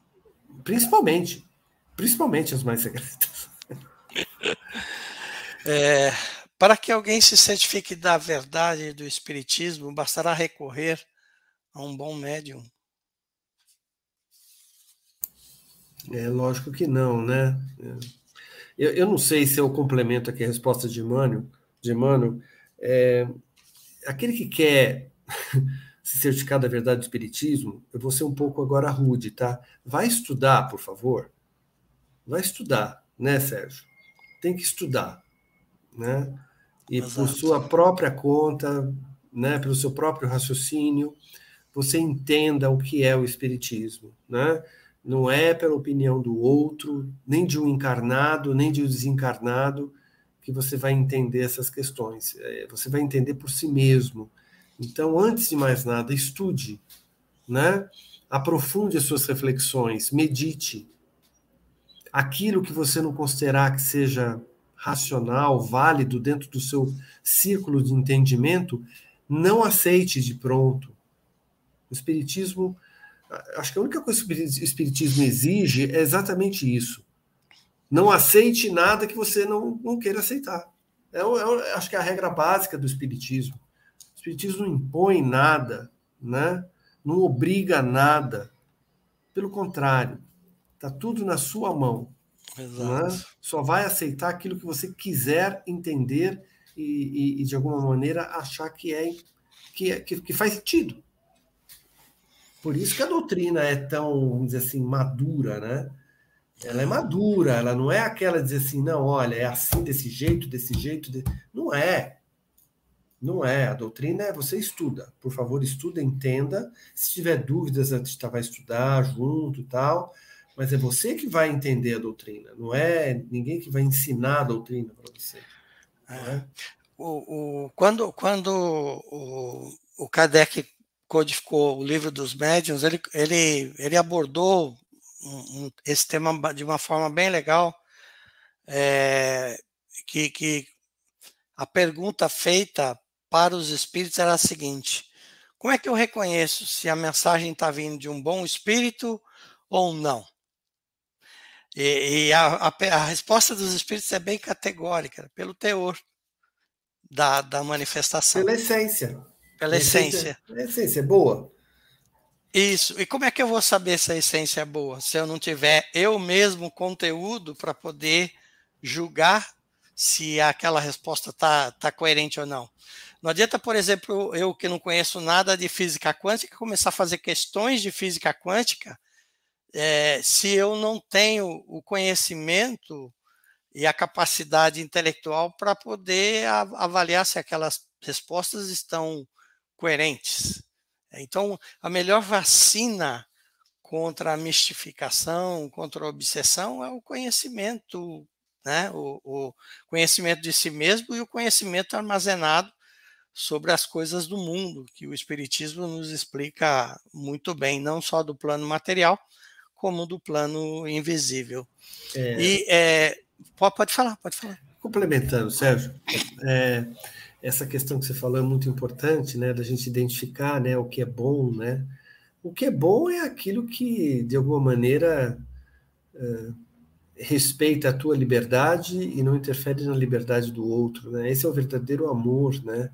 Speaker 2: Principalmente. Principalmente as mais secretas.
Speaker 1: É, para que alguém se certifique da verdade do Espiritismo, bastará recorrer a um bom médium.
Speaker 2: É lógico que não, né? É. Eu, eu não sei se eu complemento aqui a resposta de Emmanuel. De Emmanuel é, aquele que quer se certificar da verdade do Espiritismo, eu vou ser um pouco agora rude, tá? Vai estudar, por favor. Vai estudar, né, Sérgio? Tem que estudar, né? E Exato. por sua própria conta, né, pelo seu próprio raciocínio, você entenda o que é o Espiritismo, né? não é pela opinião do outro, nem de um encarnado, nem de um desencarnado, que você vai entender essas questões. É, você vai entender por si mesmo. Então, antes de mais nada, estude, né? aprofunde as suas reflexões, medite. Aquilo que você não considerar que seja racional, válido dentro do seu círculo de entendimento, não aceite de pronto. O Espiritismo acho que a única coisa que o Espiritismo exige é exatamente isso. Não aceite nada que você não, não queira aceitar. É, é, acho que é a regra básica do Espiritismo. O Espiritismo não impõe nada, né? não obriga nada. Pelo contrário, está tudo na sua mão. Né? Só vai aceitar aquilo que você quiser entender e, e, e de alguma maneira achar que é que, é, que, que faz sentido. Por isso que a doutrina é tão, vamos dizer assim, madura, né? Ela é madura, ela não é aquela dizer assim, não, olha, é assim, desse jeito, desse jeito. De... Não é. Não é. A doutrina é você estuda. Por favor, estuda, entenda. Se tiver dúvidas, a gente vai estudar junto e tal. Mas é você que vai entender a doutrina, não é ninguém que vai ensinar a doutrina para você. É.
Speaker 1: O, o, quando quando o, o Kardec codificou o livro dos médiuns, ele, ele, ele abordou um, um, esse tema de uma forma bem legal, é, que, que a pergunta feita para os espíritos era a seguinte: como é que eu reconheço se a mensagem está vindo de um bom espírito ou não? E, e a, a, a, resposta dos espíritos é bem categórica, pelo teor da, da manifestação.
Speaker 2: Pela essência.
Speaker 1: Pela essência.
Speaker 2: A essência é boa.
Speaker 1: Isso. E como é que eu vou saber se a essência é boa? Se eu não tiver eu mesmo conteúdo para poder julgar se aquela resposta está tá coerente ou não. Não adianta, por exemplo, eu que não conheço nada de física quântica começar a fazer questões de física quântica é, se eu não tenho o conhecimento e a capacidade intelectual para poder avaliar se aquelas respostas estão coerentes. Então, a melhor vacina contra a mistificação, contra a obsessão, é o conhecimento, né? o, o conhecimento de si mesmo e o conhecimento armazenado sobre as coisas do mundo, que o Espiritismo nos explica muito bem, não só do plano material, como do plano invisível. É... E é, pode, pode falar, pode falar.
Speaker 2: Complementando, Sérgio, é, essa questão que você falou é muito importante, né, da gente identificar, né, o que é bom, né. O que é bom é aquilo que, de alguma maneira, é, respeita a tua liberdade e não interfere na liberdade do outro, né. Esse é o verdadeiro amor, né.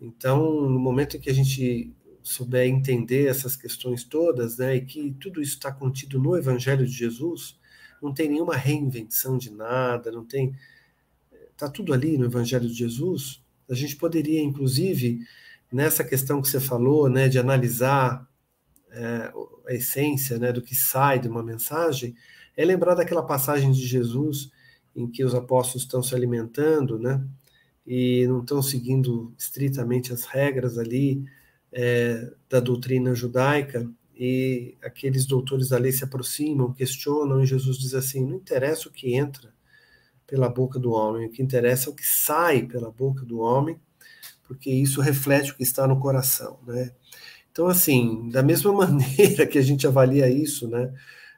Speaker 2: Então, no momento em que a gente souber entender essas questões todas, né, e que tudo isso está contido no Evangelho de Jesus, não tem nenhuma reinvenção de nada, não tem. Está tudo ali no Evangelho de Jesus. A gente poderia, inclusive, nessa questão que você falou, né, de analisar é, a essência né, do que sai de uma mensagem, é lembrar daquela passagem de Jesus em que os apóstolos estão se alimentando, né, e não estão seguindo estritamente as regras ali é, da doutrina judaica, e aqueles doutores da lei se aproximam, questionam, e Jesus diz assim: não interessa o que entra pela boca do homem, o que interessa é o que sai pela boca do homem, porque isso reflete o que está no coração, né? Então, assim, da mesma maneira que a gente avalia isso, né,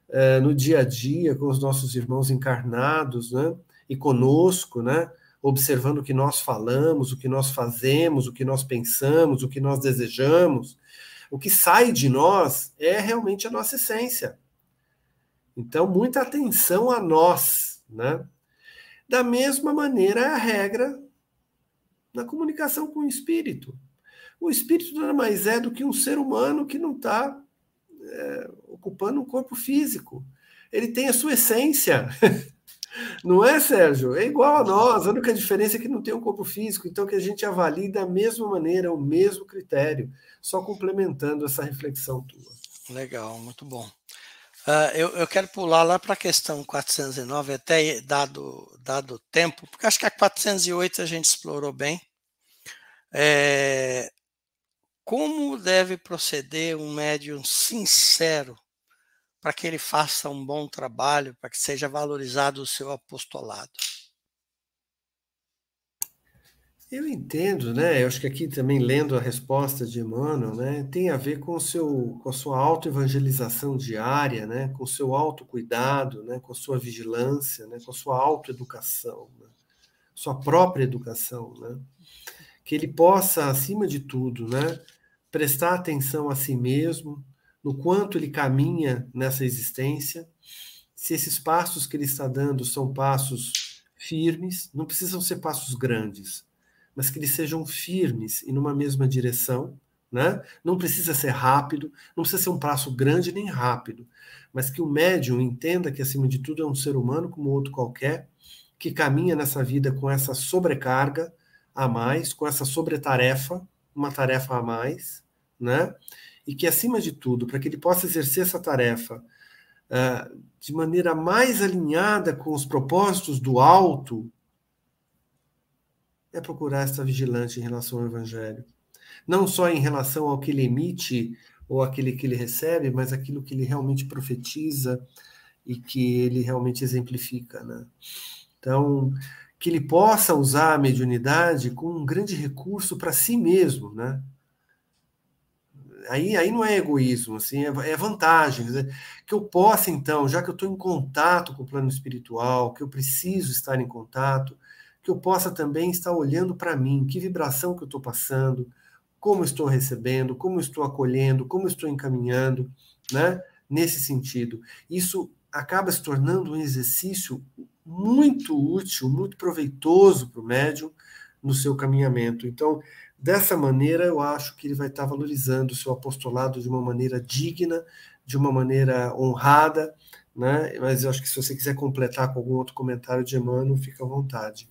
Speaker 2: é, no dia a dia, com os nossos irmãos encarnados, né, e conosco, né, observando o que nós falamos, o que nós fazemos, o que nós pensamos, o que nós desejamos. O que sai de nós é realmente a nossa essência. Então, muita atenção a nós, né? Da mesma maneira é a regra na comunicação com o espírito. O espírito nada mais é do que um ser humano que não está é, ocupando um corpo físico. Ele tem a sua essência. Não é, Sérgio? É igual a nós. A única diferença é que não tem um corpo físico, então que a gente avalie da mesma maneira, o mesmo critério, só complementando essa reflexão tua.
Speaker 1: Legal, muito bom. Uh, eu, eu, quero pular lá para a questão 409, até dado, dado tempo, porque acho que a 408 a gente explorou bem. É, como deve proceder um médium sincero para que ele faça um bom trabalho, para que seja valorizado o seu apostolado.
Speaker 2: Eu entendo, né? Eu acho que aqui também lendo a resposta de Emmanuel, né, tem a ver com seu, com a sua autoevangelização diária, né, com o seu autocuidado, né, com a sua vigilância, né, com a sua autoeducação, né, sua própria educação, né, que ele possa, acima de tudo, né, prestar atenção a si mesmo, no quanto ele caminha nessa existência, se esses passos que ele está dando são passos firmes, não precisam ser passos grandes, mas que eles sejam firmes e numa mesma direção, né? Não precisa ser rápido, não precisa ser um passo grande nem rápido, mas que o médium entenda que acima de tudo é um ser humano como outro qualquer, que caminha nessa vida com essa sobrecarga a mais, com essa sobretarefa, uma tarefa a mais, né? E que, acima de tudo, para que ele possa exercer essa tarefa uh, de maneira mais alinhada com os propósitos do alto, é procurar estar vigilante em relação ao Evangelho. Não só em relação ao que ele emite ou aquele que ele recebe, mas aquilo que ele realmente profetiza e que ele realmente exemplifica. Né? Então, que ele possa usar a mediunidade como um grande recurso para si mesmo, né? Aí, aí não é egoísmo, assim, é, é vantagem. Dizer, que eu possa, então, já que eu estou em contato com o plano espiritual, que eu preciso estar em contato, que eu possa também estar olhando para mim, que vibração que eu estou passando, como estou recebendo, como estou acolhendo, como estou encaminhando, né? Nesse sentido. Isso acaba se tornando um exercício muito útil, muito proveitoso para o médium no seu caminhamento. Então, Dessa maneira, eu acho que ele vai estar valorizando o seu apostolado de uma maneira digna, de uma maneira honrada, né? Mas eu acho que se você quiser completar com algum outro comentário de Emmanuel, fica à vontade.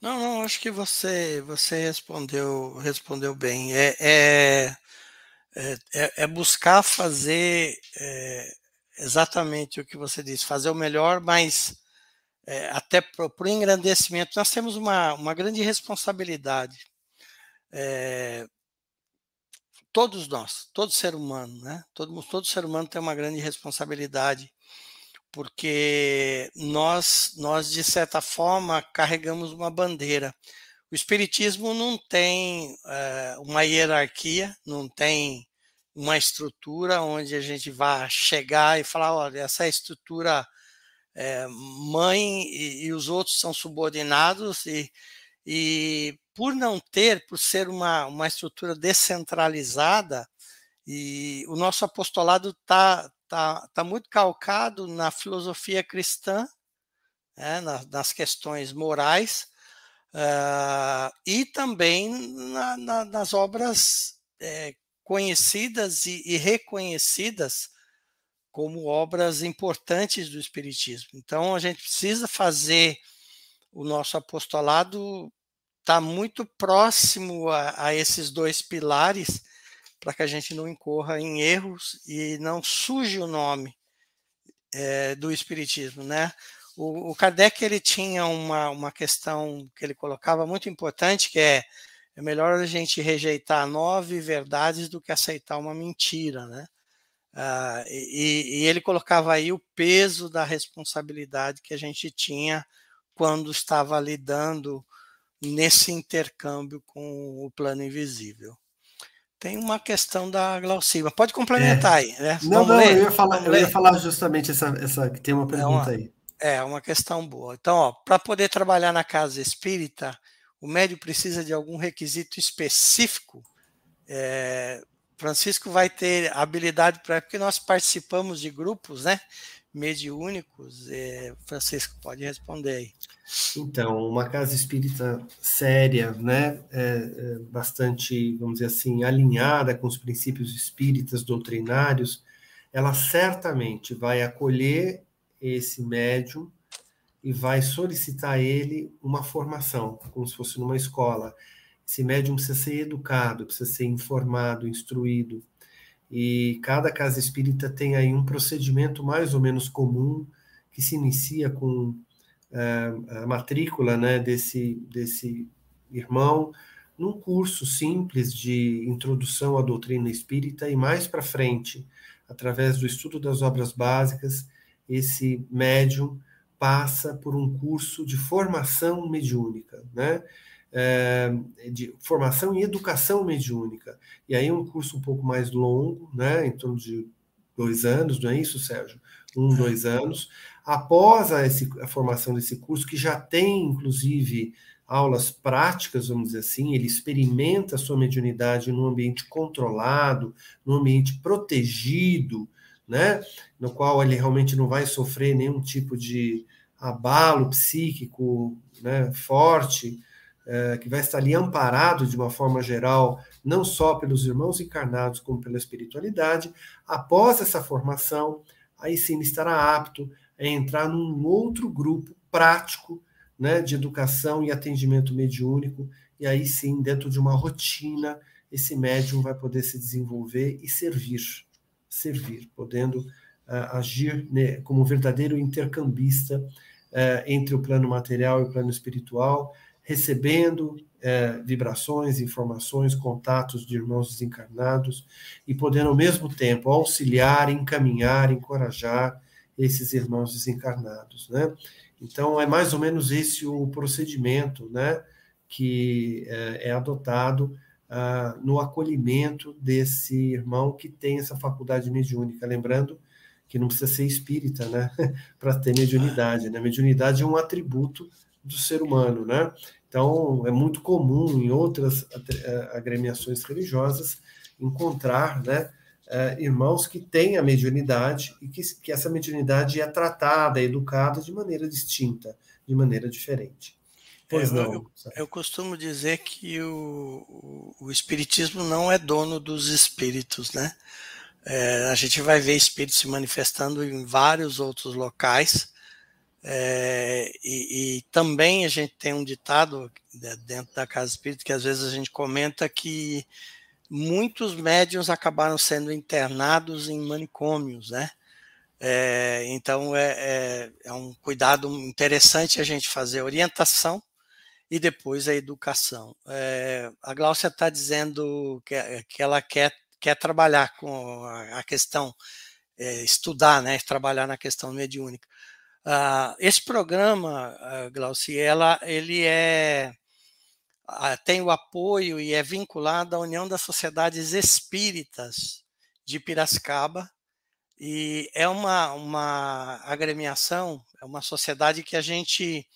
Speaker 1: Não, não, acho que você você respondeu respondeu bem. É, é, é, é buscar fazer é, exatamente o que você disse, fazer o melhor, mas é, até para o engrandecimento, nós temos uma, uma grande responsabilidade. É, todos nós, todo ser humano, né? Todo, todo ser humano tem uma grande responsabilidade, porque nós, nós de certa forma, carregamos uma bandeira. O Espiritismo não tem é, uma hierarquia, não tem uma estrutura onde a gente vai chegar e falar: olha, essa é estrutura é, mãe e, e, os outros são subordinados, e, e por não ter, por ser uma, uma estrutura descentralizada, e o nosso apostolado está tá, tá muito calcado na filosofia cristã, né, nas, nas questões morais, uh, e também na, na, nas obras é, conhecidas e, e reconhecidas como obras importantes do Espiritismo. Então, a gente precisa fazer o nosso apostolado está muito próximo a, a, esses dois pilares para que a gente não incorra em erros e não suje o nome é, do espiritismo, né? O, o, Kardec ele tinha uma, uma questão que ele colocava muito importante que é é melhor a gente rejeitar nove verdades do que aceitar uma mentira, né? Ah, e, e ele colocava aí o peso da responsabilidade que a gente tinha quando estava lidando nesse intercâmbio com o plano invisível. Tem uma questão da Glaucima. Pode complementar é. aí, né?
Speaker 2: Não, Vamos não, ler? eu ia falar, eu ia falar justamente essa, essa que tem uma pergunta
Speaker 1: é
Speaker 2: uma, aí.
Speaker 1: É, uma questão boa. Então, para poder trabalhar na casa espírita, o médio precisa de algum requisito específico. É, Francisco vai ter habilidade para, porque nós participamos de grupos, né? Mediúnicos. É, Francisco, pode responder aí.
Speaker 2: Então, uma casa espírita séria, né, é, é bastante, vamos dizer assim, alinhada com os princípios espíritas doutrinários, ela certamente vai acolher esse médium e vai solicitar a ele uma formação, como se fosse numa escola. Esse médium precisa ser educado, precisa ser informado, instruído. E cada casa espírita tem aí um procedimento mais ou menos comum que se inicia com a matrícula né, desse, desse irmão num curso simples de introdução à doutrina espírita e mais para frente, através do estudo das obras básicas, esse médium passa por um curso de formação mediúnica, né? É, de formação e educação mediúnica. E aí um curso um pouco mais longo, né? Em torno de dois anos, não é isso, Sérgio? Um, dois anos, Após a, esse, a formação desse curso, que já tem, inclusive, aulas práticas, vamos dizer assim, ele experimenta a sua mediunidade num ambiente controlado, num ambiente protegido, né? no qual ele realmente não vai sofrer nenhum tipo de abalo psíquico né, forte, é, que vai estar ali amparado de uma forma geral, não só pelos irmãos encarnados, como pela espiritualidade. Após essa formação, aí sim ele estará apto é entrar num outro grupo prático né, de educação e atendimento mediúnico, e aí sim, dentro de uma rotina, esse médium vai poder se desenvolver e servir, servir, podendo uh, agir né, como verdadeiro intercambista uh, entre o plano material e o plano espiritual, recebendo uh, vibrações, informações, contatos de irmãos desencarnados e podendo ao mesmo tempo auxiliar, encaminhar, encorajar esses irmãos desencarnados, né? Então é mais ou menos esse o procedimento, né, que é, é adotado ah, no acolhimento desse irmão que tem essa faculdade mediúnica, lembrando que não precisa ser espírita, né, para ter mediunidade, né? Mediunidade é um atributo do ser humano, né? Então é muito comum em outras eh, agremiações religiosas encontrar, né, uh, irmãos que têm a mediunidade e que, que essa mediunidade é tratada, educada de maneira distinta, de maneira diferente.
Speaker 1: Pois não. Eu, eu, costumo dizer que o, o, o, Espiritismo não é dono dos espíritos, né? É, a gente vai ver espíritos se manifestando em vários outros locais, É, e, e, também a gente tem um ditado né, dentro da Casa Espírita que às vezes a gente comenta que muitos médiums acabaram sendo internados em manicômios, né? É, então é, é, é, um cuidado interessante a gente fazer a orientação e depois a educação. É, a Glaucia está dizendo que, que ela quer, quer trabalhar com a, questão, é, estudar, né, trabalhar na questão mediúnica. Uh, esse programa, uh, Glaucia, ela, ele é tem o apoio e é vinculado à União das Sociedades Espíritas de Piracicaba, e é uma, uma agremiação, é uma sociedade que a gente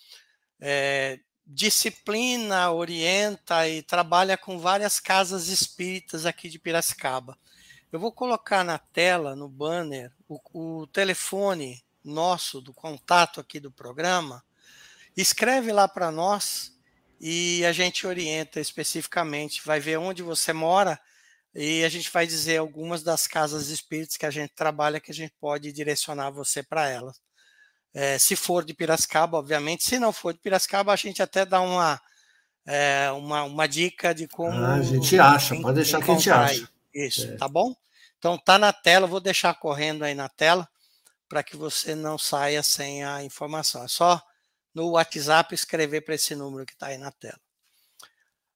Speaker 1: é, disciplina, orienta e trabalha com várias casas espíritas aqui de Piracicaba. Eu vou colocar na tela, no banner, o, o telefone nosso, do contato aqui do programa, escreve lá para nós e a gente orienta especificamente, vai ver onde você mora e a gente vai dizer algumas das casas espíritas que a gente trabalha que a gente pode direcionar você para elas. É, se for de Piracicaba, obviamente, se não for de Piracicaba, a gente até dá uma, é, uma, uma dica de como.
Speaker 2: Ah, a gente acha, pode deixar que a gente acha.
Speaker 1: Isso, é. tá bom? Então tá na tela, vou deixar correndo aí na tela para que você não saia sem a informação. É só no WhatsApp escrever para esse número que está aí na tela.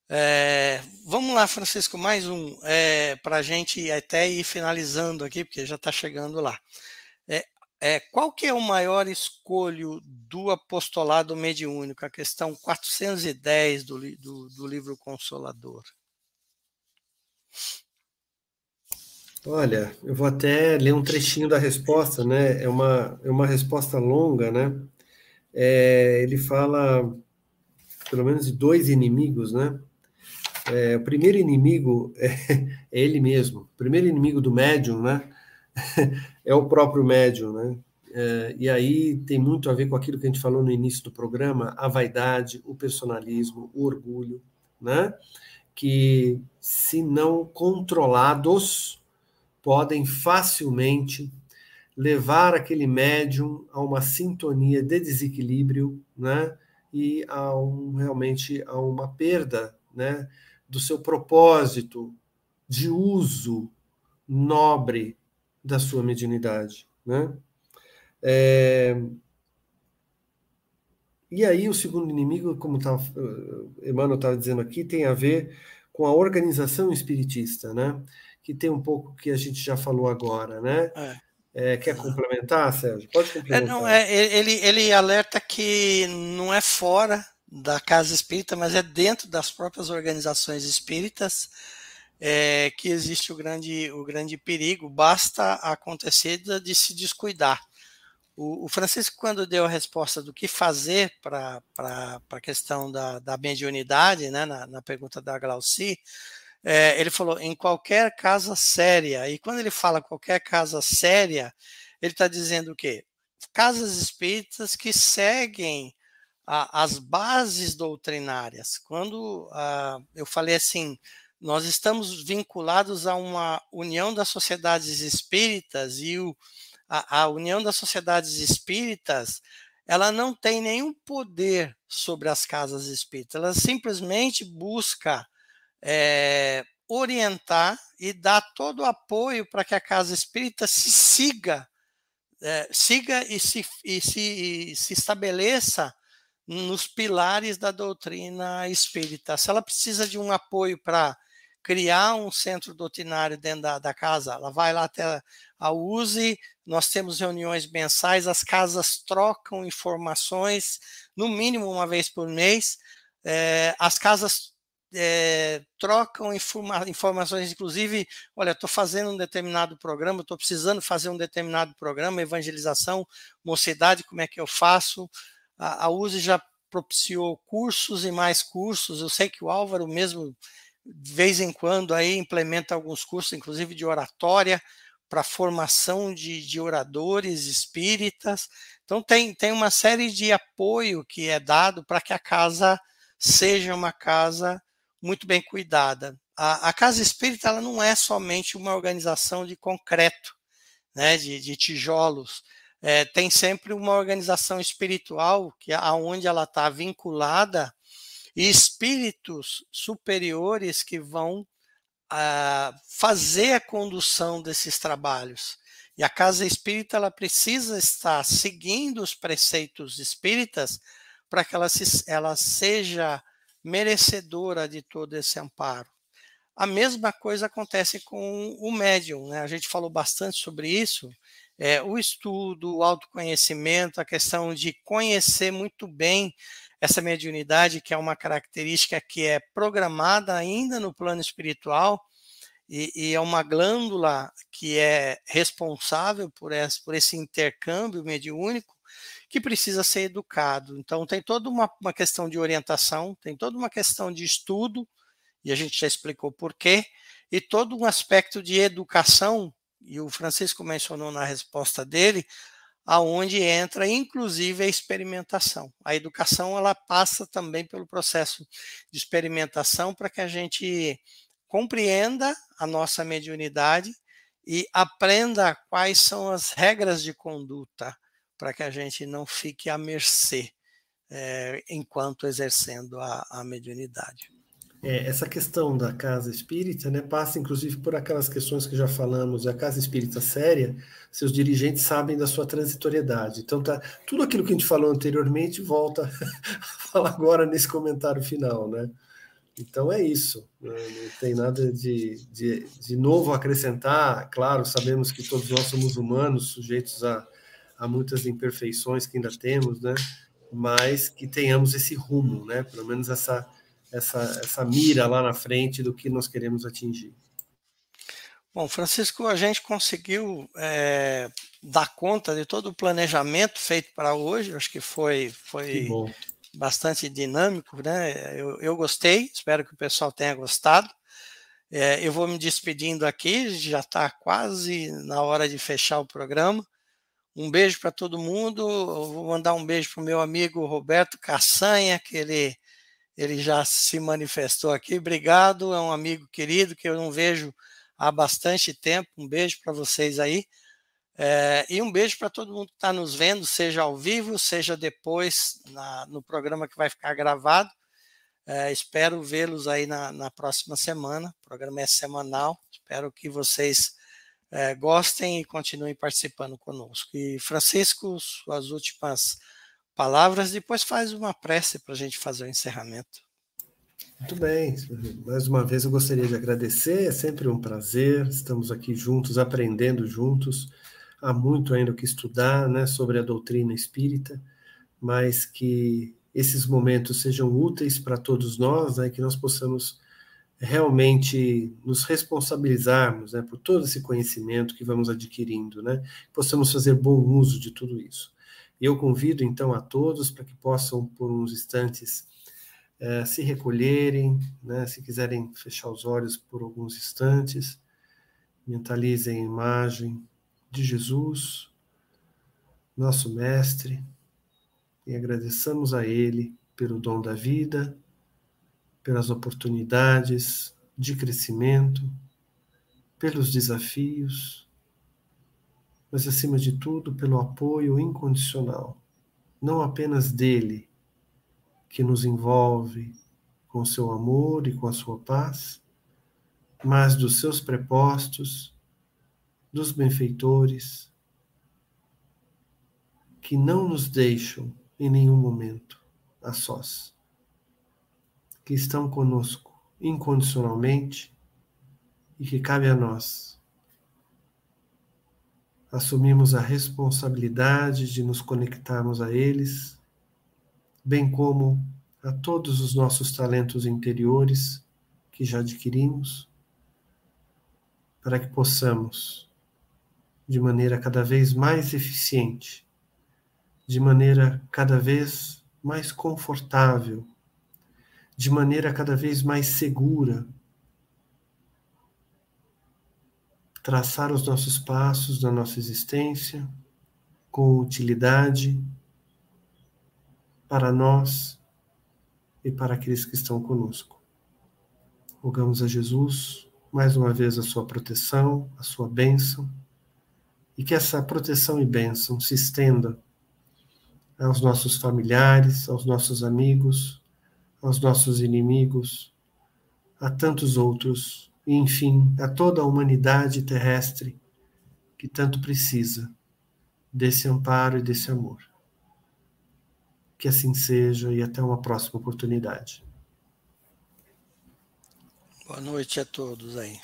Speaker 1: É, vamos lá, Francisco, mais um, é, para a gente até ir finalizando aqui, porque já está chegando lá. É, é, qual que é o maior escolho do apostolado mediúnico? A questão 410 do, do, do livro Consolador.
Speaker 2: Olha, eu vou até ler um trechinho da resposta, né? É uma, é uma resposta longa, né? É, ele fala, pelo menos, de dois inimigos, né? É, o primeiro inimigo é, é, ele mesmo. O primeiro inimigo do médium, né? é o próprio médium, né? É, e aí tem muito a ver com aquilo que a gente falou no início do programa, a vaidade, o personalismo, o orgulho, né? Que se não controlados, podem facilmente levar aquele médium a uma sintonia de desequilíbrio, né? E a um, realmente a uma perda, né? Do seu propósito de uso nobre da sua mediunidade, né? É... E aí o segundo inimigo, como tá, Emmanuel estava dizendo aqui, tem a ver com a organização espiritista, né? que tem um pouco que a gente já falou agora, né? É. É, quer complementar, Sérgio? Pode complementar.
Speaker 1: É, não, é, ele, ele alerta que não é fora da casa espírita, mas é dentro das próprias organizações espíritas é, que existe o grande, o grande perigo. Basta acontecer de se descuidar. O, o Francisco, quando deu a resposta do que fazer para a questão da, da mediunidade, né, na, na pergunta da Glauci, é, ele falou em qualquer casa séria. E quando ele fala qualquer casa séria, ele está dizendo o quê? Casas espíritas que seguem a, as bases doutrinárias. Quando a, eu falei assim, nós estamos vinculados a uma união das sociedades espíritas e o, a, a união das sociedades espíritas ela não tem nenhum poder sobre as casas espíritas, ela simplesmente busca é, orientar e dar todo o apoio para que a casa espírita se siga, é, siga e se, e se, e se estabeleça nos pilares da doutrina espírita. Se ela precisa de um apoio para criar um centro doutrinário dentro da, da, casa, ela vai lá até a USE, nós temos reuniões mensais, as casas trocam informações, no mínimo uma vez por mês, é, as casas é, trocam informa informações, inclusive, olha, estou fazendo um determinado programa, estou precisando fazer um determinado programa, evangelização, mocidade, como é que eu faço? A, a USE já propiciou cursos e mais cursos, eu sei que o Álvaro mesmo, de vez em quando, aí implementa alguns cursos, inclusive de oratória, para formação de, de oradores espíritas, então tem, tem uma série de apoio que é dado para que a casa seja uma casa muito bem cuidada. A, a Casa Espírita ela não é somente uma organização de concreto, né, de, de tijolos. é, tem sempre uma organização espiritual que aonde ela está vinculada e espíritos superiores que vão ah, fazer a condução desses trabalhos. E a casa espírita ela precisa estar seguindo os preceitos espíritas para que ela, se, ela seja merecedora de todo esse amparo. A mesma coisa acontece com o médium, né? A gente falou bastante sobre isso. É, o estudo, o autoconhecimento, a questão de conhecer muito bem essa mediunidade, que é uma característica que é programada ainda no plano espiritual, e, e é uma glândula que é responsável por esse, por esse intercâmbio mediúnico, que precisa ser educado. Então, tem toda uma, uma questão de orientação, tem toda uma questão de estudo, e a gente já explicou por quê, e todo um aspecto de educação, e o Francisco mencionou na resposta dele, aonde entra inclusive a experimentação. A educação ela passa também pelo processo de experimentação para que a gente compreenda a nossa mediunidade e aprenda quais são as regras de conduta para que a gente não fique à mercê é, enquanto exercendo a, a mediunidade.
Speaker 2: É, essa questão da casa espírita né, passa inclusive por aquelas questões que já falamos. A casa espírita séria, seus dirigentes sabem da sua transitoriedade. Então, tá, tudo aquilo que a gente falou anteriormente volta a falar agora nesse comentário final. Né? Então, é isso. Né, não tem nada de, de, de novo a acrescentar. Claro, sabemos que todos nós somos humanos, sujeitos a, a muitas imperfeições que ainda temos, né? mas que tenhamos esse rumo, né? pelo menos essa essa, essa mira lá na frente do que nós queremos atingir.
Speaker 1: Bom, Francisco, a gente conseguiu é, dar conta de todo o planejamento feito para hoje, acho que foi, foi que bastante dinâmico, né? Eu, eu gostei, espero que o pessoal tenha gostado. É, eu vou me despedindo aqui, já está quase na hora de fechar o programa. Um beijo para todo mundo. Eu vou mandar um beijo para o meu amigo Roberto Caçanha, que ele ele já se manifestou aqui. Obrigado, é um amigo querido que eu não vejo há bastante tempo. Um beijo para vocês aí. É, e um beijo para todo mundo que está nos vendo, seja ao vivo, seja depois na, no programa que vai ficar gravado. É, espero vê-los aí na, na, próxima semana. O programa é semanal. Espero que vocês é, gostem e continuem participando conosco. E Francisco, suas últimas palavras, depois faz uma prece para a gente fazer o encerramento.
Speaker 2: Muito bem, mais uma vez eu gostaria de agradecer, é sempre um prazer, estamos aqui juntos, aprendendo juntos, há muito ainda o que estudar né, sobre a doutrina espírita, mas que esses momentos sejam úteis para todos nós, né, que nós possamos realmente nos responsabilizarmos né, por todo esse conhecimento que vamos adquirindo, né, possamos fazer bom uso de tudo isso. Eu convido então a todos para que possam, por uns instantes, eh, se recolherem, né? se quiserem fechar os olhos por alguns instantes, mentalizem a imagem de Jesus, nosso Mestre, e agradeçamos a Ele pelo dom da vida, pelas oportunidades de crescimento, pelos desafios mas acima de tudo pelo apoio incondicional, não apenas dele, que nos envolve com seu amor e com a sua paz, mas dos seus prepostos, dos benfeitores, que não nos deixam em nenhum momento a sós, que estão conosco incondicionalmente e que cabe a nós assumimos a responsabilidade de nos conectarmos a eles, bem como a todos os nossos talentos interiores que já adquirimos, para que possamos, de maneira cada vez mais eficiente, de maneira cada vez mais confortável, de maneira cada vez mais segura, traçar os nossos passos na nossa existência com utilidade para nós e para aqueles que estão conosco. Rogamos a Jesus mais uma vez a sua proteção, a sua bênção e que essa proteção e bênção se estenda aos nossos familiares, aos nossos amigos, aos nossos inimigos, a tantos outros, e enfim, a toda a humanidade terrestre que tanto precisa desse amparo e desse amor. Que assim seja e até uma próxima oportunidade.
Speaker 1: Boa noite a todos aí.